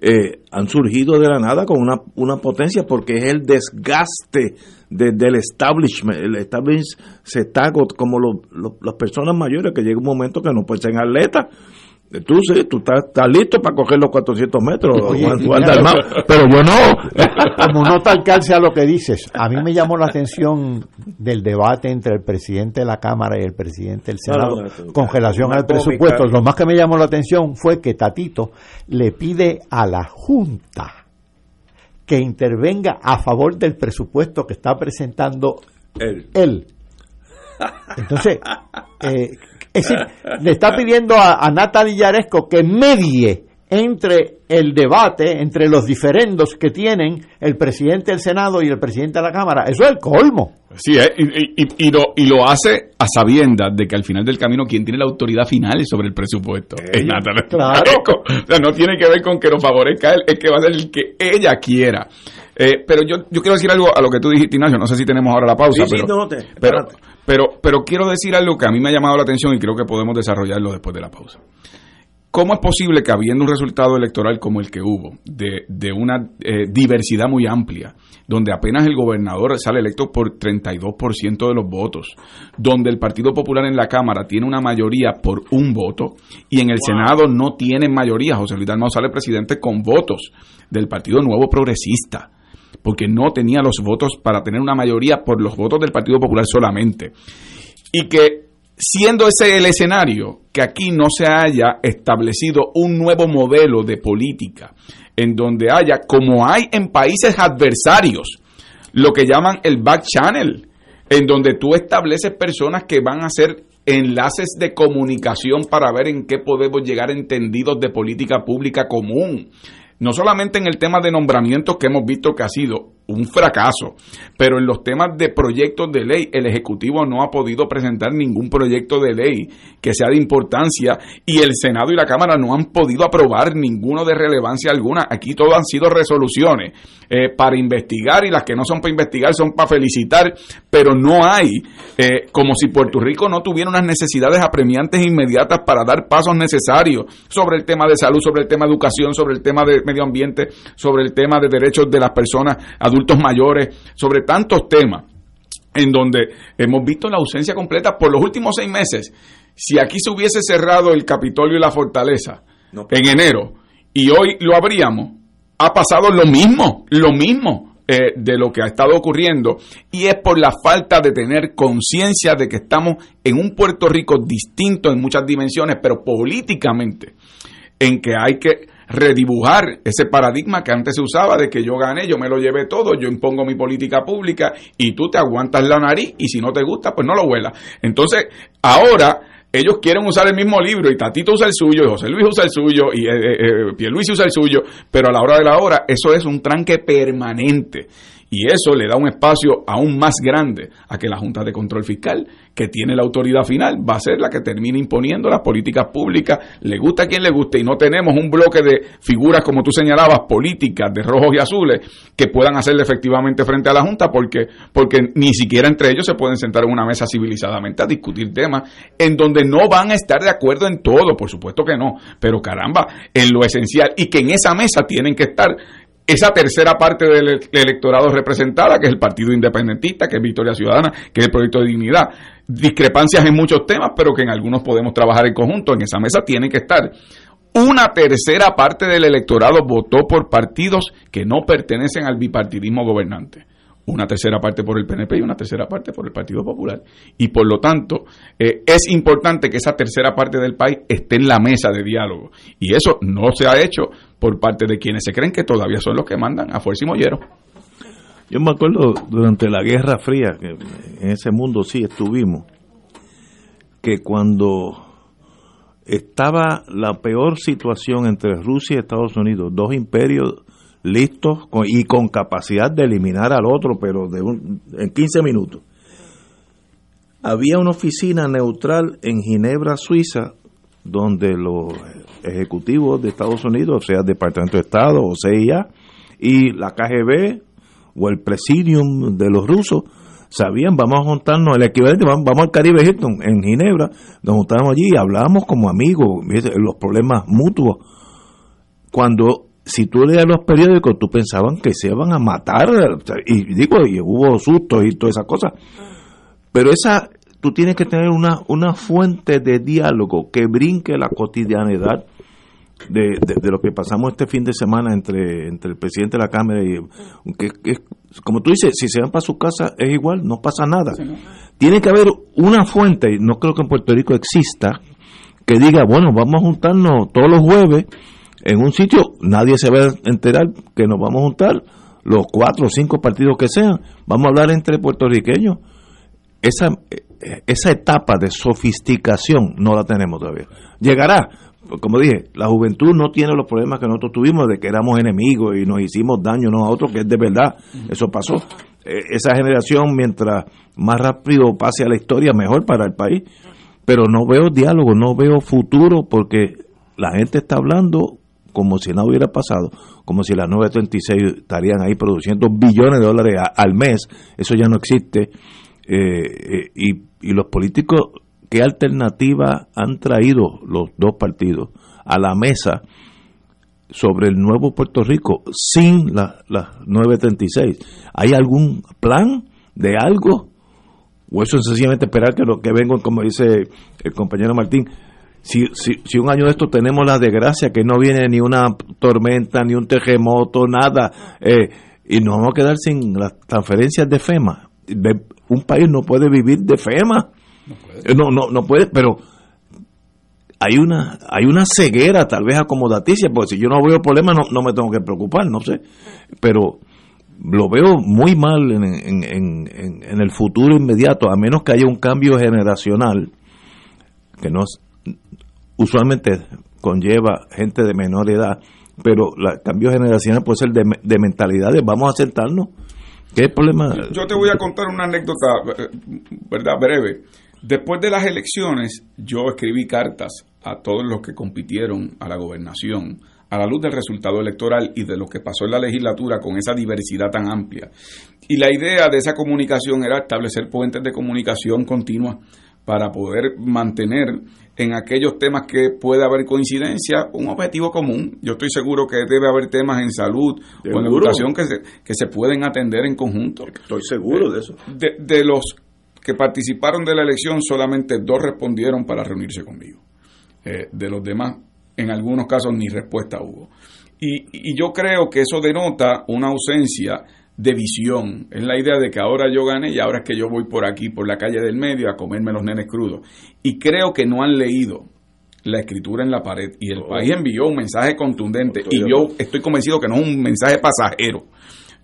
Speaker 1: eh, han surgido de la nada con una, una potencia porque es el desgaste del establishment. El establishment se está como las personas mayores que llega un momento que no pueden ser atletas Tú sí, tú estás, listo para coger los 400 metros, pero yo no. <laughs>
Speaker 4: Como no te alcance a lo que dices, a mí me llamó la atención del debate entre el presidente de la Cámara y el presidente del Senado con relación al presupuesto. Lo más que me llamó la atención fue que Tatito le pide a la Junta que intervenga a favor del presupuesto que está presentando él. él. Entonces, eh, decir, le está pidiendo a, a Yaresco que medie entre el debate, entre los diferendos que tienen el presidente del Senado y el presidente de la Cámara. Eso es el colmo.
Speaker 2: Sí, eh, y, lo, y lo hace a sabiendas de que al final del camino quien tiene la autoridad final sobre el presupuesto es Natalia claro. <laughs> O sea, no tiene que ver con que lo favorezca él, es que va a ser el que ella quiera. Eh, pero yo, yo quiero decir algo a lo que tú dijiste, Ignacio. No sé si tenemos ahora la pausa. pero, no te, pero, pero, pero quiero decir algo que a mí me ha llamado la atención y creo que podemos desarrollarlo después de la pausa. ¿Cómo es posible que habiendo un resultado electoral como el que hubo, de, de una eh, diversidad muy amplia, donde apenas el gobernador sale electo por 32% de los votos, donde el Partido Popular en la Cámara tiene una mayoría por un voto y en el Senado no tiene mayoría, José Luis Dalmau sale presidente con votos del Partido Nuevo Progresista, porque no tenía los votos para tener una mayoría por los votos del Partido Popular solamente. Y que siendo ese el escenario, que aquí no se haya establecido un nuevo modelo de política, en donde haya, como hay en países adversarios, lo que llaman el back channel, en donde tú estableces personas que van a hacer enlaces de comunicación para ver en qué podemos llegar entendidos de política pública común, no solamente en el tema de nombramientos que hemos visto que ha sido un fracaso. Pero en los temas de proyectos de ley, el Ejecutivo no ha podido presentar ningún proyecto de ley que sea de importancia y el Senado y la Cámara no han podido aprobar ninguno de relevancia alguna. Aquí todo han sido resoluciones eh, para investigar y las que no son para investigar son para felicitar, pero no hay, eh, como si Puerto Rico no tuviera unas necesidades apremiantes inmediatas para dar pasos necesarios sobre el tema de salud, sobre el tema de educación, sobre el tema de medio ambiente, sobre el tema de derechos de las personas adultos mayores, sobre tantos temas en donde hemos visto la ausencia completa por los últimos seis meses. Si aquí se hubiese cerrado el Capitolio y la Fortaleza en enero y hoy lo abríamos, ha pasado lo mismo, lo mismo. Eh, de lo que ha estado ocurriendo y es por la falta de tener conciencia de que estamos en un Puerto Rico distinto en muchas dimensiones, pero políticamente, en que hay que redibujar ese paradigma que antes se usaba de que yo gané, yo me lo llevé todo, yo impongo mi política pública y tú te aguantas la nariz y si no te gusta, pues no lo vuelas. Entonces, ahora ellos quieren usar el mismo libro y Tatito usa el suyo, y José Luis usa el suyo y eh, eh, eh Luis usa el suyo, pero a la hora de la hora eso es un tranque permanente. Y eso le da un espacio aún más grande a que la Junta de Control Fiscal, que tiene la autoridad final, va a ser la que termine imponiendo las políticas públicas, le gusta a quien le guste, y no tenemos un bloque de figuras, como tú señalabas, políticas de rojos y azules, que puedan hacerle efectivamente frente a la Junta, porque, porque ni siquiera entre ellos se pueden sentar en una mesa civilizadamente a discutir temas en donde no van a estar de acuerdo en todo, por supuesto que no, pero caramba, en lo esencial, y que en esa mesa tienen que estar esa tercera parte del electorado representada, que es el Partido Independentista, que es Victoria Ciudadana, que es el Proyecto de Dignidad. Discrepancias en muchos temas, pero que en algunos podemos trabajar en conjunto. En esa mesa tiene que estar. Una tercera parte del electorado votó por partidos que no pertenecen al bipartidismo gobernante una tercera parte por el PNP y una tercera parte por el Partido Popular. Y por lo tanto, eh, es importante que esa tercera parte del país esté en la mesa de diálogo. Y eso no se ha hecho por parte de quienes se creen que todavía son los que mandan a fuerza y mollero.
Speaker 1: Yo me acuerdo durante la Guerra Fría, que en ese mundo sí estuvimos, que cuando estaba la peor situación entre Rusia y Estados Unidos, dos imperios listos y con capacidad de eliminar al otro, pero de en 15 minutos. Había una oficina neutral en Ginebra, Suiza, donde los ejecutivos de Estados Unidos, o sea, Departamento de Estado o CIA, y la KGB o el Presidium de los rusos, sabían, vamos a juntarnos, el equivalente, vamos, al Caribe Hilton, en Ginebra, nos juntamos allí y hablábamos como amigos, los problemas mutuos. Cuando si tú leías los periódicos, tú pensaban que se iban a matar, y digo, y hubo sustos y todas esas cosas. Pero esa, tú tienes que tener una, una fuente de diálogo que brinque la cotidianidad de, de, lo que pasamos este fin de semana entre, entre el presidente de la Cámara y que, como tú dices, si se van para su casa es igual, no pasa nada. Tiene que haber una fuente, y no creo que en Puerto Rico exista, que diga, bueno, vamos a juntarnos todos los jueves en un sitio, nadie se va a enterar que nos vamos a juntar, los cuatro o cinco partidos que sean, vamos a hablar entre puertorriqueños. Esa, esa etapa de sofisticación no la tenemos todavía. Llegará, como dije, la juventud no tiene los problemas que nosotros tuvimos de que éramos enemigos y nos hicimos daño unos a otros, que es de verdad, eso pasó. E, esa generación, mientras más rápido pase a la historia, mejor para el país. Pero no veo diálogo, no veo futuro, porque la gente está hablando como si nada hubiera pasado, como si las 936 estarían ahí produciendo billones de dólares al mes, eso ya no existe. Eh, eh, y, los políticos, ¿qué alternativa han traído los dos partidos a la mesa sobre el nuevo Puerto Rico sin las la 936? ¿Hay algún plan de algo? ¿O eso es sencillamente esperar que lo que vengan, como dice el compañero Martín, si, si, un año de esto tenemos la desgracia que no viene ni una tormenta, ni un terremoto, nada, eh, y nos vamos a quedar sin las transferencias de FEMA. Un país no puede vivir de FEMA. No, no, no puede, pero hay una hay una ceguera tal vez acomodaticia, porque si yo no veo problemas no, no me tengo que preocupar, no sé, pero lo veo muy mal en, en, en, en el futuro inmediato, a menos que haya un cambio generacional, que no, usualmente conlleva gente de menor edad, pero el cambio generacional puede ser de, de mentalidades. Vamos a sentarnos ¿Qué problema?
Speaker 2: Yo te voy a contar una anécdota, eh, ¿verdad? Breve. Después de las elecciones, yo escribí cartas a todos los que compitieron a la gobernación a la luz del resultado electoral y de lo que pasó en la legislatura con esa diversidad tan amplia. Y la idea de esa comunicación era establecer puentes de comunicación continua para poder mantener en aquellos temas que puede haber coincidencia un objetivo común. Yo estoy seguro que debe haber temas en salud o en educación que se, que se pueden atender en conjunto.
Speaker 1: Estoy seguro de eso.
Speaker 2: De, de los que participaron de la elección, solamente dos respondieron para reunirse conmigo. Eh, de los demás, en algunos casos ni respuesta hubo. Y, yo creo que eso denota una ausencia de visión. Es la idea de que ahora yo gané y ahora es que yo voy por aquí, por la calle del medio, a comerme los nenes crudos. Y creo que no han leído la escritura en la pared. Y el país envió un mensaje contundente. Y yo estoy convencido que no es un mensaje pasajero.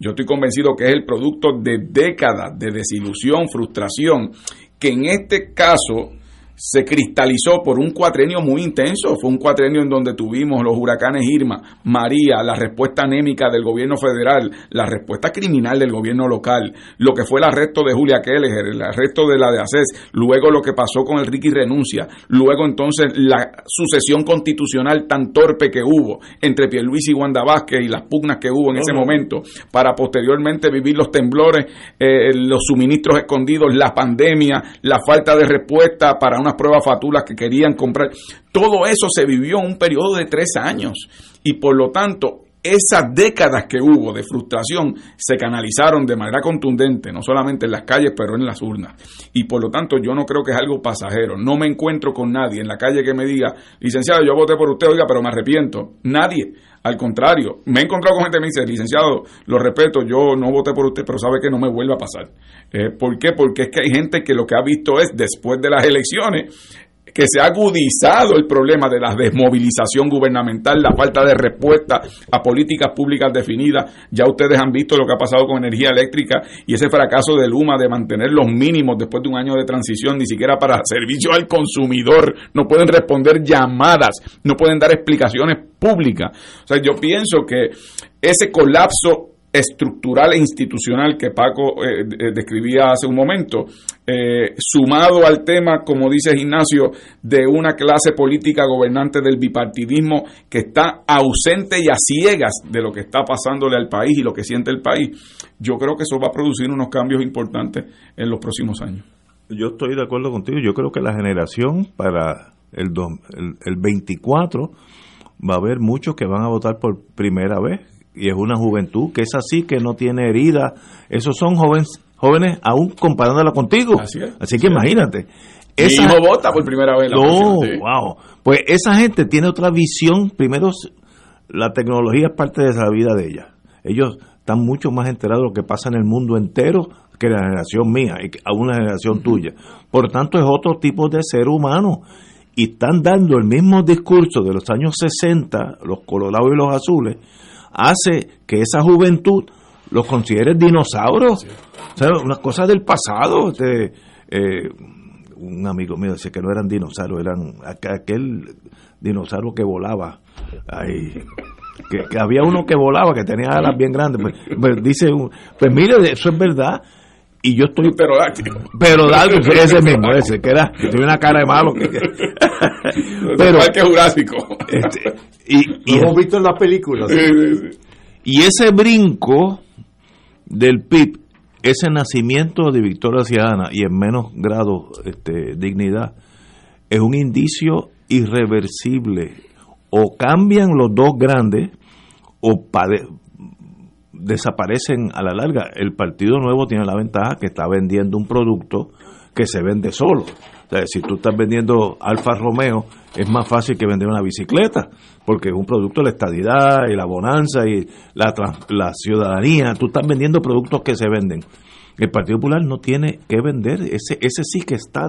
Speaker 2: Yo estoy convencido que es el producto de décadas de desilusión, frustración, que en este caso se cristalizó por un cuatrenio muy intenso. Fue un cuatrenio en donde tuvimos los huracanes Irma, María, la respuesta anémica del gobierno federal, la respuesta criminal del gobierno local, lo que fue el arresto de Julia Keller, el arresto de la de ACES, luego lo que pasó con el Ricky Renuncia, luego entonces la sucesión constitucional tan torpe que hubo entre Pierluisi y Wanda Vázquez y las pugnas que hubo en ese momento, para posteriormente vivir los temblores, eh, los suministros escondidos, la pandemia, la falta de respuesta para unas pruebas fatulas que querían comprar. Todo eso se vivió en un periodo de tres años y por lo tanto esas décadas que hubo de frustración se canalizaron de manera contundente, no solamente en las calles, pero en las urnas. Y por lo tanto yo no creo que es algo pasajero. No me encuentro con nadie en la calle que me diga, licenciado, yo voté por usted, oiga, pero me arrepiento. Nadie. Al contrario, me he encontrado con gente que me dice, licenciado, lo respeto, yo no voté por usted, pero sabe que no me vuelva a pasar. Eh, ¿Por qué? Porque es que hay gente que lo que ha visto es, después de las elecciones, que se ha agudizado el problema de la desmovilización gubernamental, la falta de respuesta a políticas públicas definidas. Ya ustedes han visto lo que ha pasado con energía eléctrica y ese fracaso de Luma de mantener los mínimos después de un año de transición, ni siquiera para servicio al consumidor. No pueden responder llamadas, no pueden dar explicaciones públicas. O sea, yo pienso que ese colapso estructural e institucional que Paco eh, eh, describía hace un momento, eh, sumado al tema, como dice Ignacio, de una clase política gobernante del bipartidismo que está ausente y a ciegas de lo que está pasándole al país y lo que siente el país, yo creo que eso va a producir unos cambios importantes en los próximos años.
Speaker 1: Yo estoy de acuerdo contigo, yo creo que la generación para el, el, el 24 va a haber muchos que van a votar por primera vez y es una juventud que es así, que no tiene herida. Esos son jóvenes, jóvenes aún comparándola contigo. Así, que imagínate.
Speaker 2: Esa, Mi hijo vota por primera vez.
Speaker 1: La no, wow. Pues esa gente tiene otra visión. Primero, la tecnología es parte de la vida de ella. Ellos están mucho más enterados de lo que pasa en el mundo entero que la generación mía y a una generación tuya. Por tanto, es otro tipo de ser humano. Y están dando el mismo discurso de los años 60, los colorados y los azules, hace que esa juventud los considere dinosaurios. O sea, unas cosas del pasado. Este, eh, un amigo mío decía que no eran dinosaurios, eran aquel dinosaurio que volaba. que, había uno que volaba, que tenía alas bien grandes. Pues, pues dice, pues mire, eso es verdad. Y yo estoy.
Speaker 2: Pero
Speaker 1: Pero <laughs> ese mismo, ese, que era, que tiene una cara de malo. Que, <laughs>
Speaker 2: pero. <laughs> que Jurásico.
Speaker 1: Este, y,
Speaker 4: Lo hemos visto en las películas.
Speaker 1: Y ese brinco del PIB, ese nacimiento de Victoria Ciudadana y en menos grado este, dignidad, es un indicio irreversible. O cambian los dos grandes o desaparecen a la larga. El Partido Nuevo tiene la ventaja que está vendiendo un producto que se vende solo. O sea, si tú estás vendiendo Alfa Romeo, es más fácil que vender una bicicleta, porque es un producto de la estadidad y la bonanza y la, la ciudadanía. Tú estás vendiendo productos que se venden. El Partido Popular no tiene que vender, ese, ese sí que está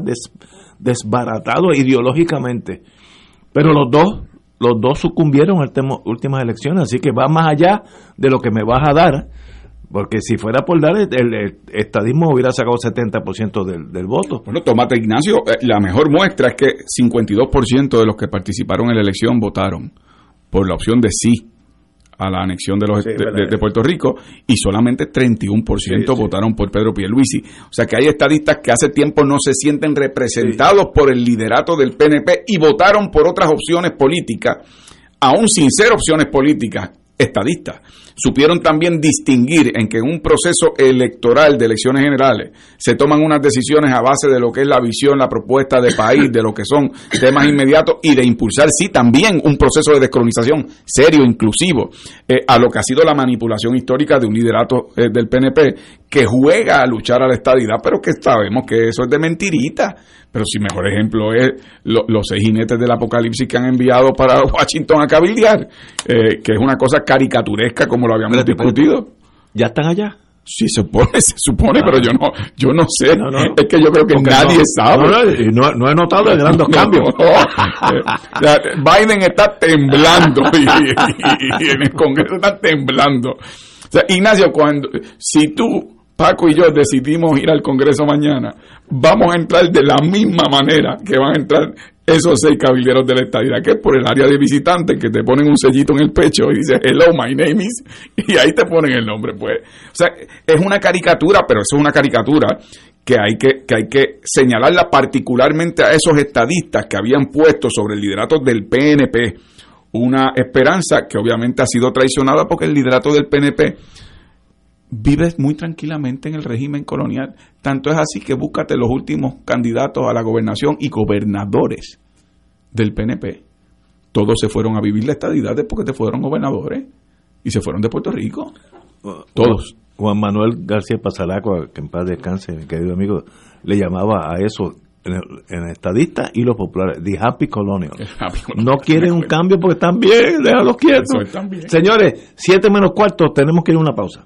Speaker 1: desbaratado ideológicamente. Pero los dos los dos sucumbieron en las últimas elecciones, así que va más allá de lo que me vas a dar, porque si fuera por dar, el, estadismo hubiera sacado 70% del, del voto.
Speaker 2: Bueno, tomate Ignacio, eh, la mejor muestra es que 52% de los que participaron en la elección votaron por la opción de sí a la anexión de, los, de, Puerto Rico y solamente 31% votaron por Pedro Pierluisi. O sea que hay estadistas que hace tiempo no se sienten representados por el liderato del PNP y votaron por otras opciones políticas, aún sin ser opciones políticas estadistas supieron también distinguir en que en un proceso electoral de elecciones generales se toman unas decisiones a base de lo que es la visión, la propuesta de país, de lo que son temas inmediatos y de impulsar, sí, también un proceso de descolonización serio, inclusivo, eh, a lo que ha sido la manipulación histórica de un liderato eh, del PNP que juega a luchar a la estadidad, pero que sabemos que eso es de mentirita. Pero si mejor ejemplo es los seis jinetes del apocalipsis que han enviado para <laughs> Washington a cabildear, eh, que es una cosa caricaturesca como lo habíamos discutido.
Speaker 1: ¿Ya están allá?
Speaker 2: Sí, se supone, <laughs> se supone, pero yo no, yo no sé. Es que yo creo que nadie sabe.
Speaker 1: No, no, he notado grandes cambios. <laughs>
Speaker 2: Biden está temblando y, y, en el Congreso está temblando. O sea, Ignacio, cuando si tú Paco y yo decidimos ir al Congreso mañana, vamos a entrar de la misma manera que van a entrar esos seis caballeros de la estadía, que es por el área de visitantes, que te ponen un sellito en el pecho y dice hello, my name is, <laughs> y ahí te ponen el nombre, pues. O sea, es una caricatura, pero eso es una caricatura que hay que, que hay que señalarla particularmente a esos estadistas que habían puesto sobre el liderato del PNP una esperanza que obviamente ha sido traicionada porque el liderato del PNP vives muy tranquilamente en el régimen colonial. Tanto es así que búscate los últimos candidatos a la gobernación y gobernadores del PNP. Todos se fueron a vivir la estadidad después que te fueron gobernadores y se fueron de Puerto Rico. Todos.
Speaker 1: Juan Manuel García Pasalaco, que en paz descanse, mi querido amigo, le llamaba a eso en, estadista y los populares, the happy colonial. no quieren un cambio porque están bien, déjalos quietos. Señores, siete menos cuarto, tenemos que ir a una pausa.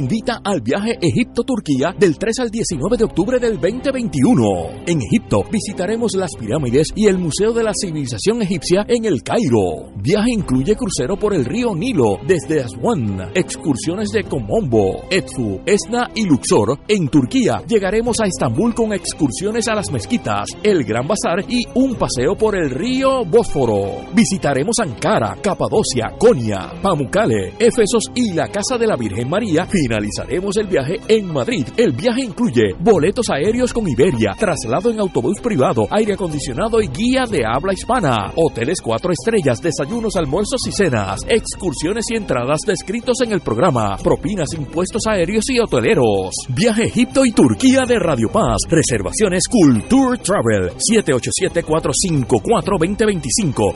Speaker 8: invita al viaje Egipto-Turquía del 3 al 19 de octubre del 2021. En Egipto visitaremos las pirámides y el Museo de la Civilización Egipcia en el Cairo. Viaje incluye crucero por el río Nilo desde Aswan, excursiones de Komombo, Edfu, Esna y Luxor. En Turquía llegaremos a Estambul con excursiones a las mezquitas, el Gran Bazar y un paseo por el río Bósforo. Visitaremos Ankara, Capadocia, Konya, Pamukkale, Efesos y la Casa de la Virgen María Finalizaremos el viaje en Madrid. El viaje incluye boletos aéreos con Iberia, traslado en autobús privado, aire acondicionado y guía de habla hispana, hoteles cuatro estrellas, desayunos, almuerzos y cenas, excursiones y entradas descritos en el programa, propinas, impuestos aéreos y hoteleros. Viaje Egipto y Turquía de Radio Paz. Reservaciones Culture Travel 787-454-2025,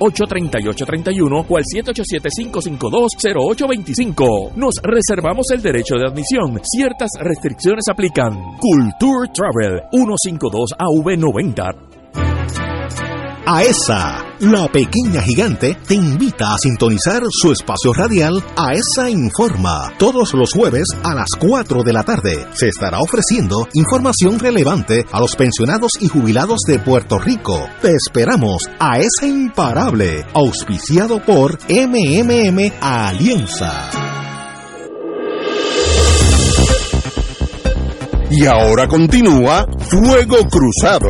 Speaker 8: 787-538-3831 o al 787-552-0825. Nos reservamos el derecho de admisión. Ciertas restricciones aplican. Culture Travel 152 AV90.
Speaker 11: AESA, la pequeña gigante, te invita a sintonizar su espacio radial AESA Informa. Todos los jueves a las 4 de la tarde se estará ofreciendo información relevante a los pensionados y jubilados de Puerto Rico. Te esperamos a AESA Imparable, auspiciado por MMM Alianza.
Speaker 5: Y ahora continúa Fuego Cruzado.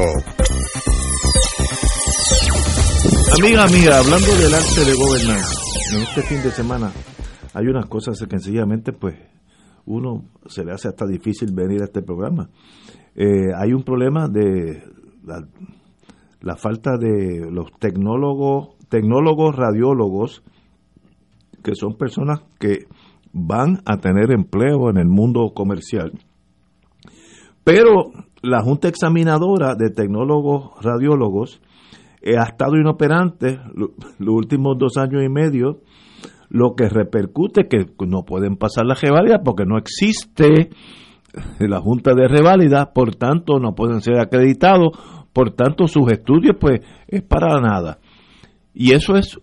Speaker 1: Amiga, amiga, hablando del arte de gobernar, en este fin de semana hay unas cosas que sencillamente pues uno se le hace hasta difícil venir a este programa. eh, hay un problema de la, falta de los tecnólogos, tecnólogos radiólogos, que son personas que van a tener empleo en el mundo comercial. Pero la Junta Examinadora de Tecnólogos Radiólogos eh, ha estado inoperante los últimos dos años y medio, lo que repercute que no pueden pasar la reválida porque no existe la Junta de Reválida, por tanto no pueden ser acreditados, por tanto sus estudios pues es para nada. Y eso es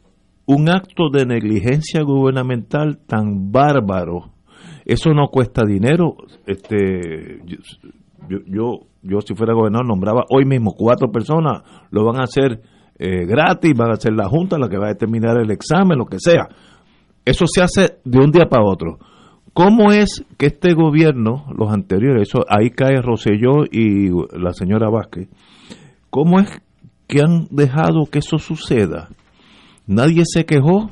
Speaker 1: un acto de negligencia gubernamental tan bárbaro. Eso no cuesta dinero. Este, yo, yo, yo si fuera gobernador nombraba hoy mismo cuatro personas, lo van a hacer eh, gratis, van a hacer la junta la que va a determinar el examen, lo que sea. Eso se hace de un día para otro. ¿Cómo es que este gobierno, los anteriores, eso ahí cae Roselló y la señora Vázquez, cómo es que han dejado que eso suceda? Nadie se quejó,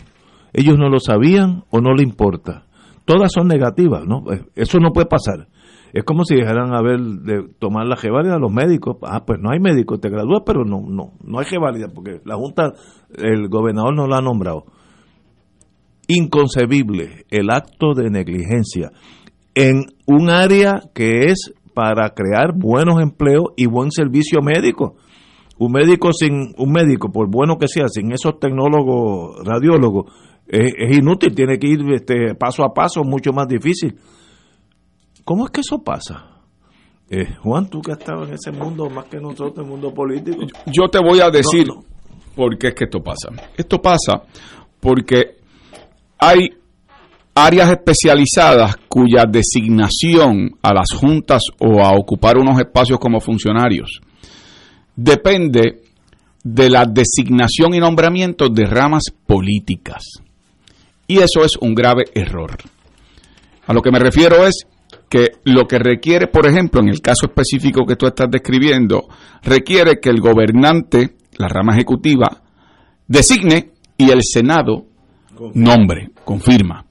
Speaker 1: ellos no lo sabían o no le importa. Todas son negativas, ¿no? Eso no puede pasar. Es como si dejaran a ver de tomar la G a los médicos. Ah, pues no hay médicos, te gradúas, pero no, no, no hay G porque la Junta, el gobernador no lo ha nombrado inconcebible el acto de negligencia en un área que es para crear buenos empleos y buen servicio médico. Un médico sin un médico, por bueno que sea, sin esos tecnólogos, radiólogos, es, inútil, tiene que ir este, paso a paso, mucho más difícil. ¿Cómo es que eso pasa? Eh, Juan, tú que has estado en ese mundo más que nosotros, el mundo político.
Speaker 2: Yo te voy a decir por qué es que esto pasa. Esto pasa porque hay áreas especializadas cuya designación a las juntas o a ocupar unos espacios como funcionarios depende de la designación y nombramiento de ramas políticas. Y eso es un grave error. A lo que me refiero es que lo que requiere, por ejemplo, en el caso específico que tú estás describiendo, requiere que el gobernante, la rama ejecutiva, designe y el Senado nombre, confirma.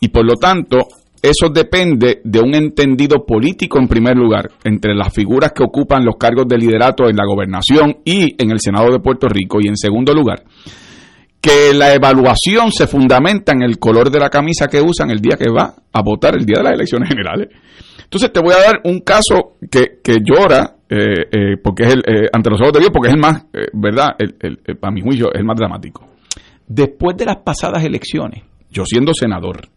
Speaker 2: Y por lo tanto, eso depende de un entendido político en primer lugar, entre las figuras que ocupan los cargos de liderato en la gobernación y en el Senado de Puerto Rico. Y en segundo lugar, que la evaluación se fundamenta en el color de la camisa que usan el día que va a votar, el día de las elecciones generales. Entonces te voy a dar un caso que, llora, eh, eh, porque es el, eh, ante los ojos de Dios, porque es el más, ¿verdad? El, el, para mi juicio, es el más dramático después de las pasadas elecciones, yo siendo senador,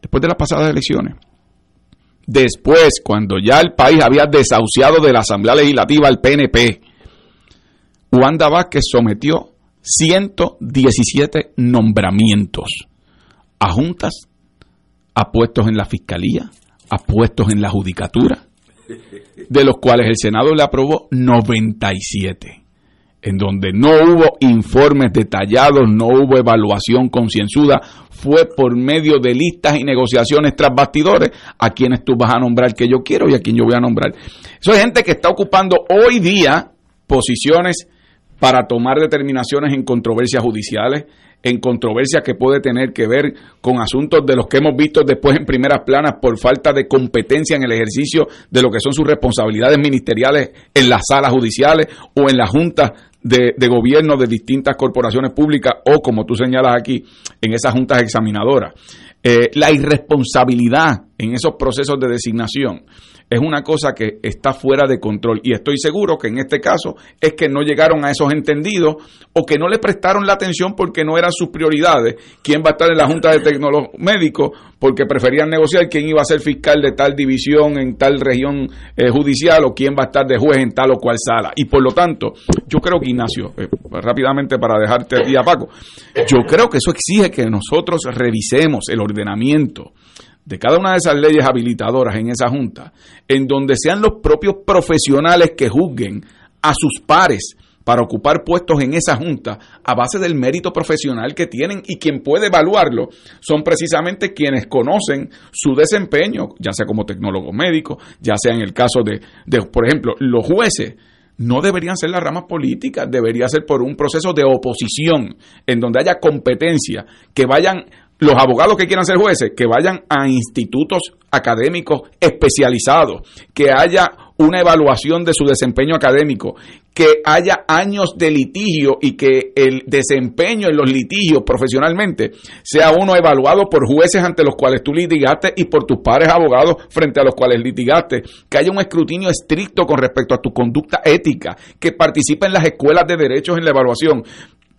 Speaker 2: después de las pasadas elecciones, después, cuando ya el país había desahuciado de la Asamblea Legislativa al PNP, Wanda Vázquez sometió 117 nombramientos a juntas, a puestos en la Fiscalía, a puestos en la Judicatura, de los cuales el Senado le aprobó 97 en donde no hubo informes detallados, no hubo evaluación concienzuda, fue por medio de listas y negociaciones tras bastidores a quienes tú vas a nombrar que yo quiero y a quien yo voy a nombrar. Eso es gente que está ocupando hoy día posiciones para tomar determinaciones en controversias judiciales, en controversias que puede tener que ver con asuntos de los que hemos visto después en primeras planas por falta de competencia en el ejercicio de lo que son sus responsabilidades ministeriales en las salas judiciales o en las juntas de, gobierno de distintas corporaciones públicas o, como tú señalas aquí, en esas juntas examinadoras. Eh, la irresponsabilidad en esos procesos de designación es una cosa que está fuera de control y estoy seguro que en este caso es que no llegaron a esos entendidos o que no le prestaron la atención porque no eran sus prioridades, quién va a estar en la Junta de Tecnólogos Médicos porque preferían negociar quién iba a ser fiscal de tal división en tal región eh, judicial o quién va a estar de juez en tal o cual sala. Y por lo tanto, yo creo que Ignacio, eh, rápidamente para dejarte aquí a Paco, yo creo que eso exige que nosotros revisemos el ordenamiento de cada una de esas leyes habilitadoras en esa junta, en donde sean los propios profesionales que juzguen a sus pares para ocupar puestos en esa junta a base del mérito profesional que tienen y quien puede evaluarlo son precisamente quienes conocen su desempeño, ya sea como tecnólogo médico, ya sea en el caso de, de por ejemplo, los jueces. No deberían ser las ramas políticas, debería ser por un proceso de oposición en donde haya competencia, que vayan los abogados que quieran ser jueces, que vayan a institutos académicos especializados, que haya una evaluación de su desempeño académico, que haya años de litigio y que el desempeño en los litigios profesionalmente sea uno evaluado por jueces ante los cuales tú litigaste y por tus pares abogados frente a los cuales litigaste, que haya un escrutinio estricto con respecto a tu conducta ética, que participe en las escuelas de derechos en la evaluación.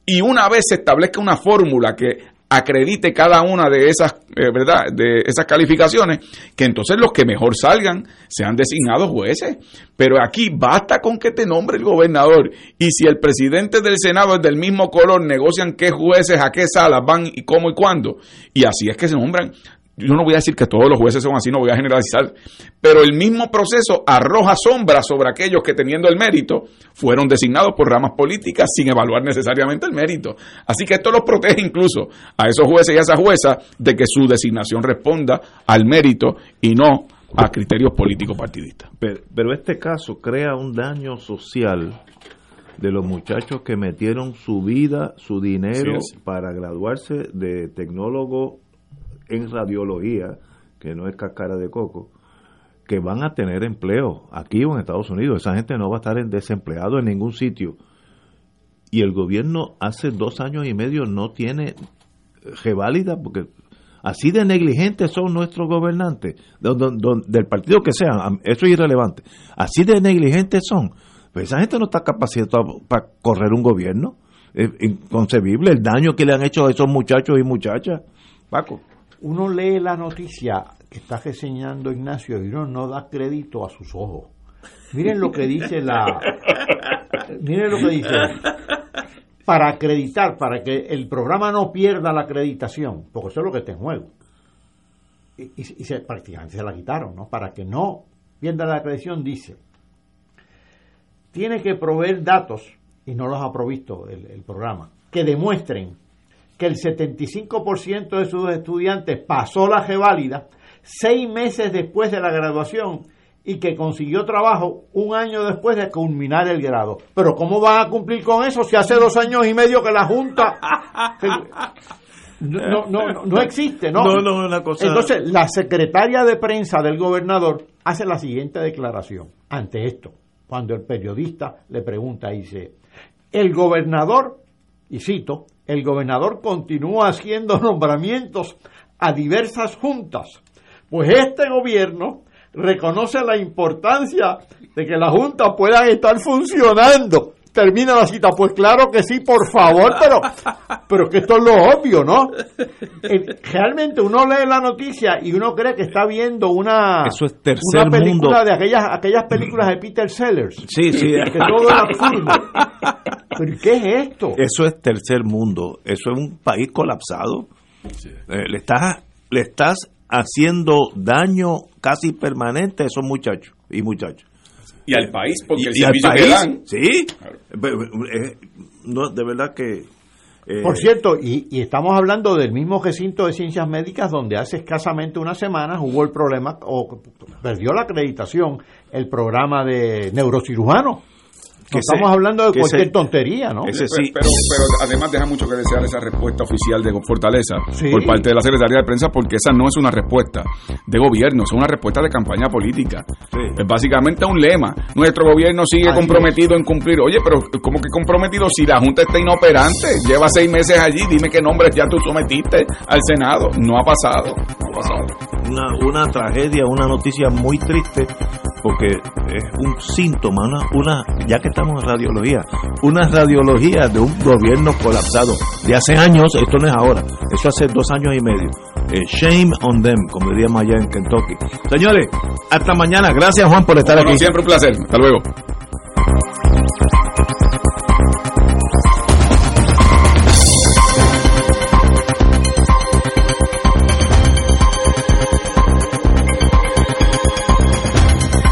Speaker 2: Y una vez se establezca una fórmula que acredite cada una de esas, eh, ¿verdad? De esas calificaciones, que entonces los que mejor salgan sean designados jueces. Pero aquí basta con que te nombre el gobernador. Y si el presidente del Senado es del mismo color, negocian qué jueces, a qué salas van y cómo y cuándo. Y así es que se nombran yo no voy a decir que todos los jueces son así, no voy a generalizar, pero el mismo proceso arroja sombra sobre aquellos que teniendo el mérito fueron designados por ramas políticas sin evaluar necesariamente el mérito. Así que esto los protege incluso a esos jueces y a esas juezas de que su designación responda al mérito y no a criterios políticos partidistas.
Speaker 1: Pero, este caso crea un daño social de los muchachos que metieron su vida, su dinero para graduarse de tecnólogo en radiología, que no es cascara de coco, que van a tener empleo aquí o en Estados Unidos. Esa gente no va a estar en desempleado en ningún sitio. Y el gobierno hace dos años y medio no tiene reválida porque así de negligentes son nuestros gobernantes, del partido que sean, eso es irrelevante. Así de negligentes son. Pues esa gente no está capacitada para correr un gobierno. Es inconcebible el daño que le han hecho a esos muchachos y muchachas. Paco
Speaker 4: uno lee la noticia que está reseñando Ignacio y uno no da crédito a sus ojos. Miren lo que dice la. Miren lo que dice. Para acreditar, para que el programa no pierda la acreditación, porque eso es lo que está en juego. Y, se, prácticamente se la quitaron, ¿no? Para que no pierda la acreditación, dice. Tiene que proveer datos, y no los ha provisto el programa, que demuestren que el 75% de sus estudiantes pasó la reválida seis meses después de la graduación y que consiguió trabajo un año después de culminar el grado. Pero ¿cómo van a cumplir con eso si hace dos años y medio que la Junta... <laughs> No, no, no, existe, ¿no?
Speaker 1: No, no, una cosa...
Speaker 4: Entonces, la secretaria de prensa del gobernador hace la siguiente declaración ante esto, cuando el periodista le pregunta, dice, el gobernador, y cito, el gobernador continúa haciendo <laughs> nombramientos a diversas juntas, pues este gobierno reconoce la importancia de que las juntas puedan estar funcionando. Termina la cita, pues claro que sí, por favor, pero, pero que esto es lo obvio, ¿no? Realmente uno lee la noticia y uno cree que está viendo una, una película de aquellas, aquellas películas de Peter Sellers.
Speaker 1: Sí, sí.
Speaker 4: Que todo es <laughs> absurdo. ¿Pero qué es esto?
Speaker 1: Eso es tercer mundo, eso es un país colapsado. Eh, le, estás, le estás haciendo daño casi permanente a esos muchachos y muchachos.
Speaker 2: Y al país, porque el servicio que dan.
Speaker 1: Sí, eh, no, de verdad que...
Speaker 4: Eh, Por cierto, y, y, estamos hablando del mismo recinto de ciencias médicas donde hace escasamente unas semanas hubo el problema, o perdió la acreditación, el programa de neurocirujano estamos hablando de cualquier tontería, ¿no?
Speaker 2: Ese sí. Pero, pero, además deja mucho que desear esa respuesta oficial de Fortaleza por parte de la Secretaría de Prensa, porque esa no es una respuesta de gobierno, es una respuesta de campaña política. Es básicamente un lema. Nuestro gobierno sigue comprometido en cumplir. Oye, pero ¿cómo que comprometido si la Junta está inoperante? Lleva seis meses allí, dime qué nombres ya tú sometiste al Senado. No ha pasado. No ha pasado.
Speaker 1: Una, una tragedia, una noticia muy triste porque es un síntoma, una, una, ya que estamos en radiología, una radiología de un gobierno colapsado de hace años, esto no es ahora, eso hace dos años y medio. Eh, shame on them, como diríamos allá en Kentucky. Señores, hasta mañana. Gracias Juan por estar aquí.
Speaker 2: Siempre un placer. Hasta luego.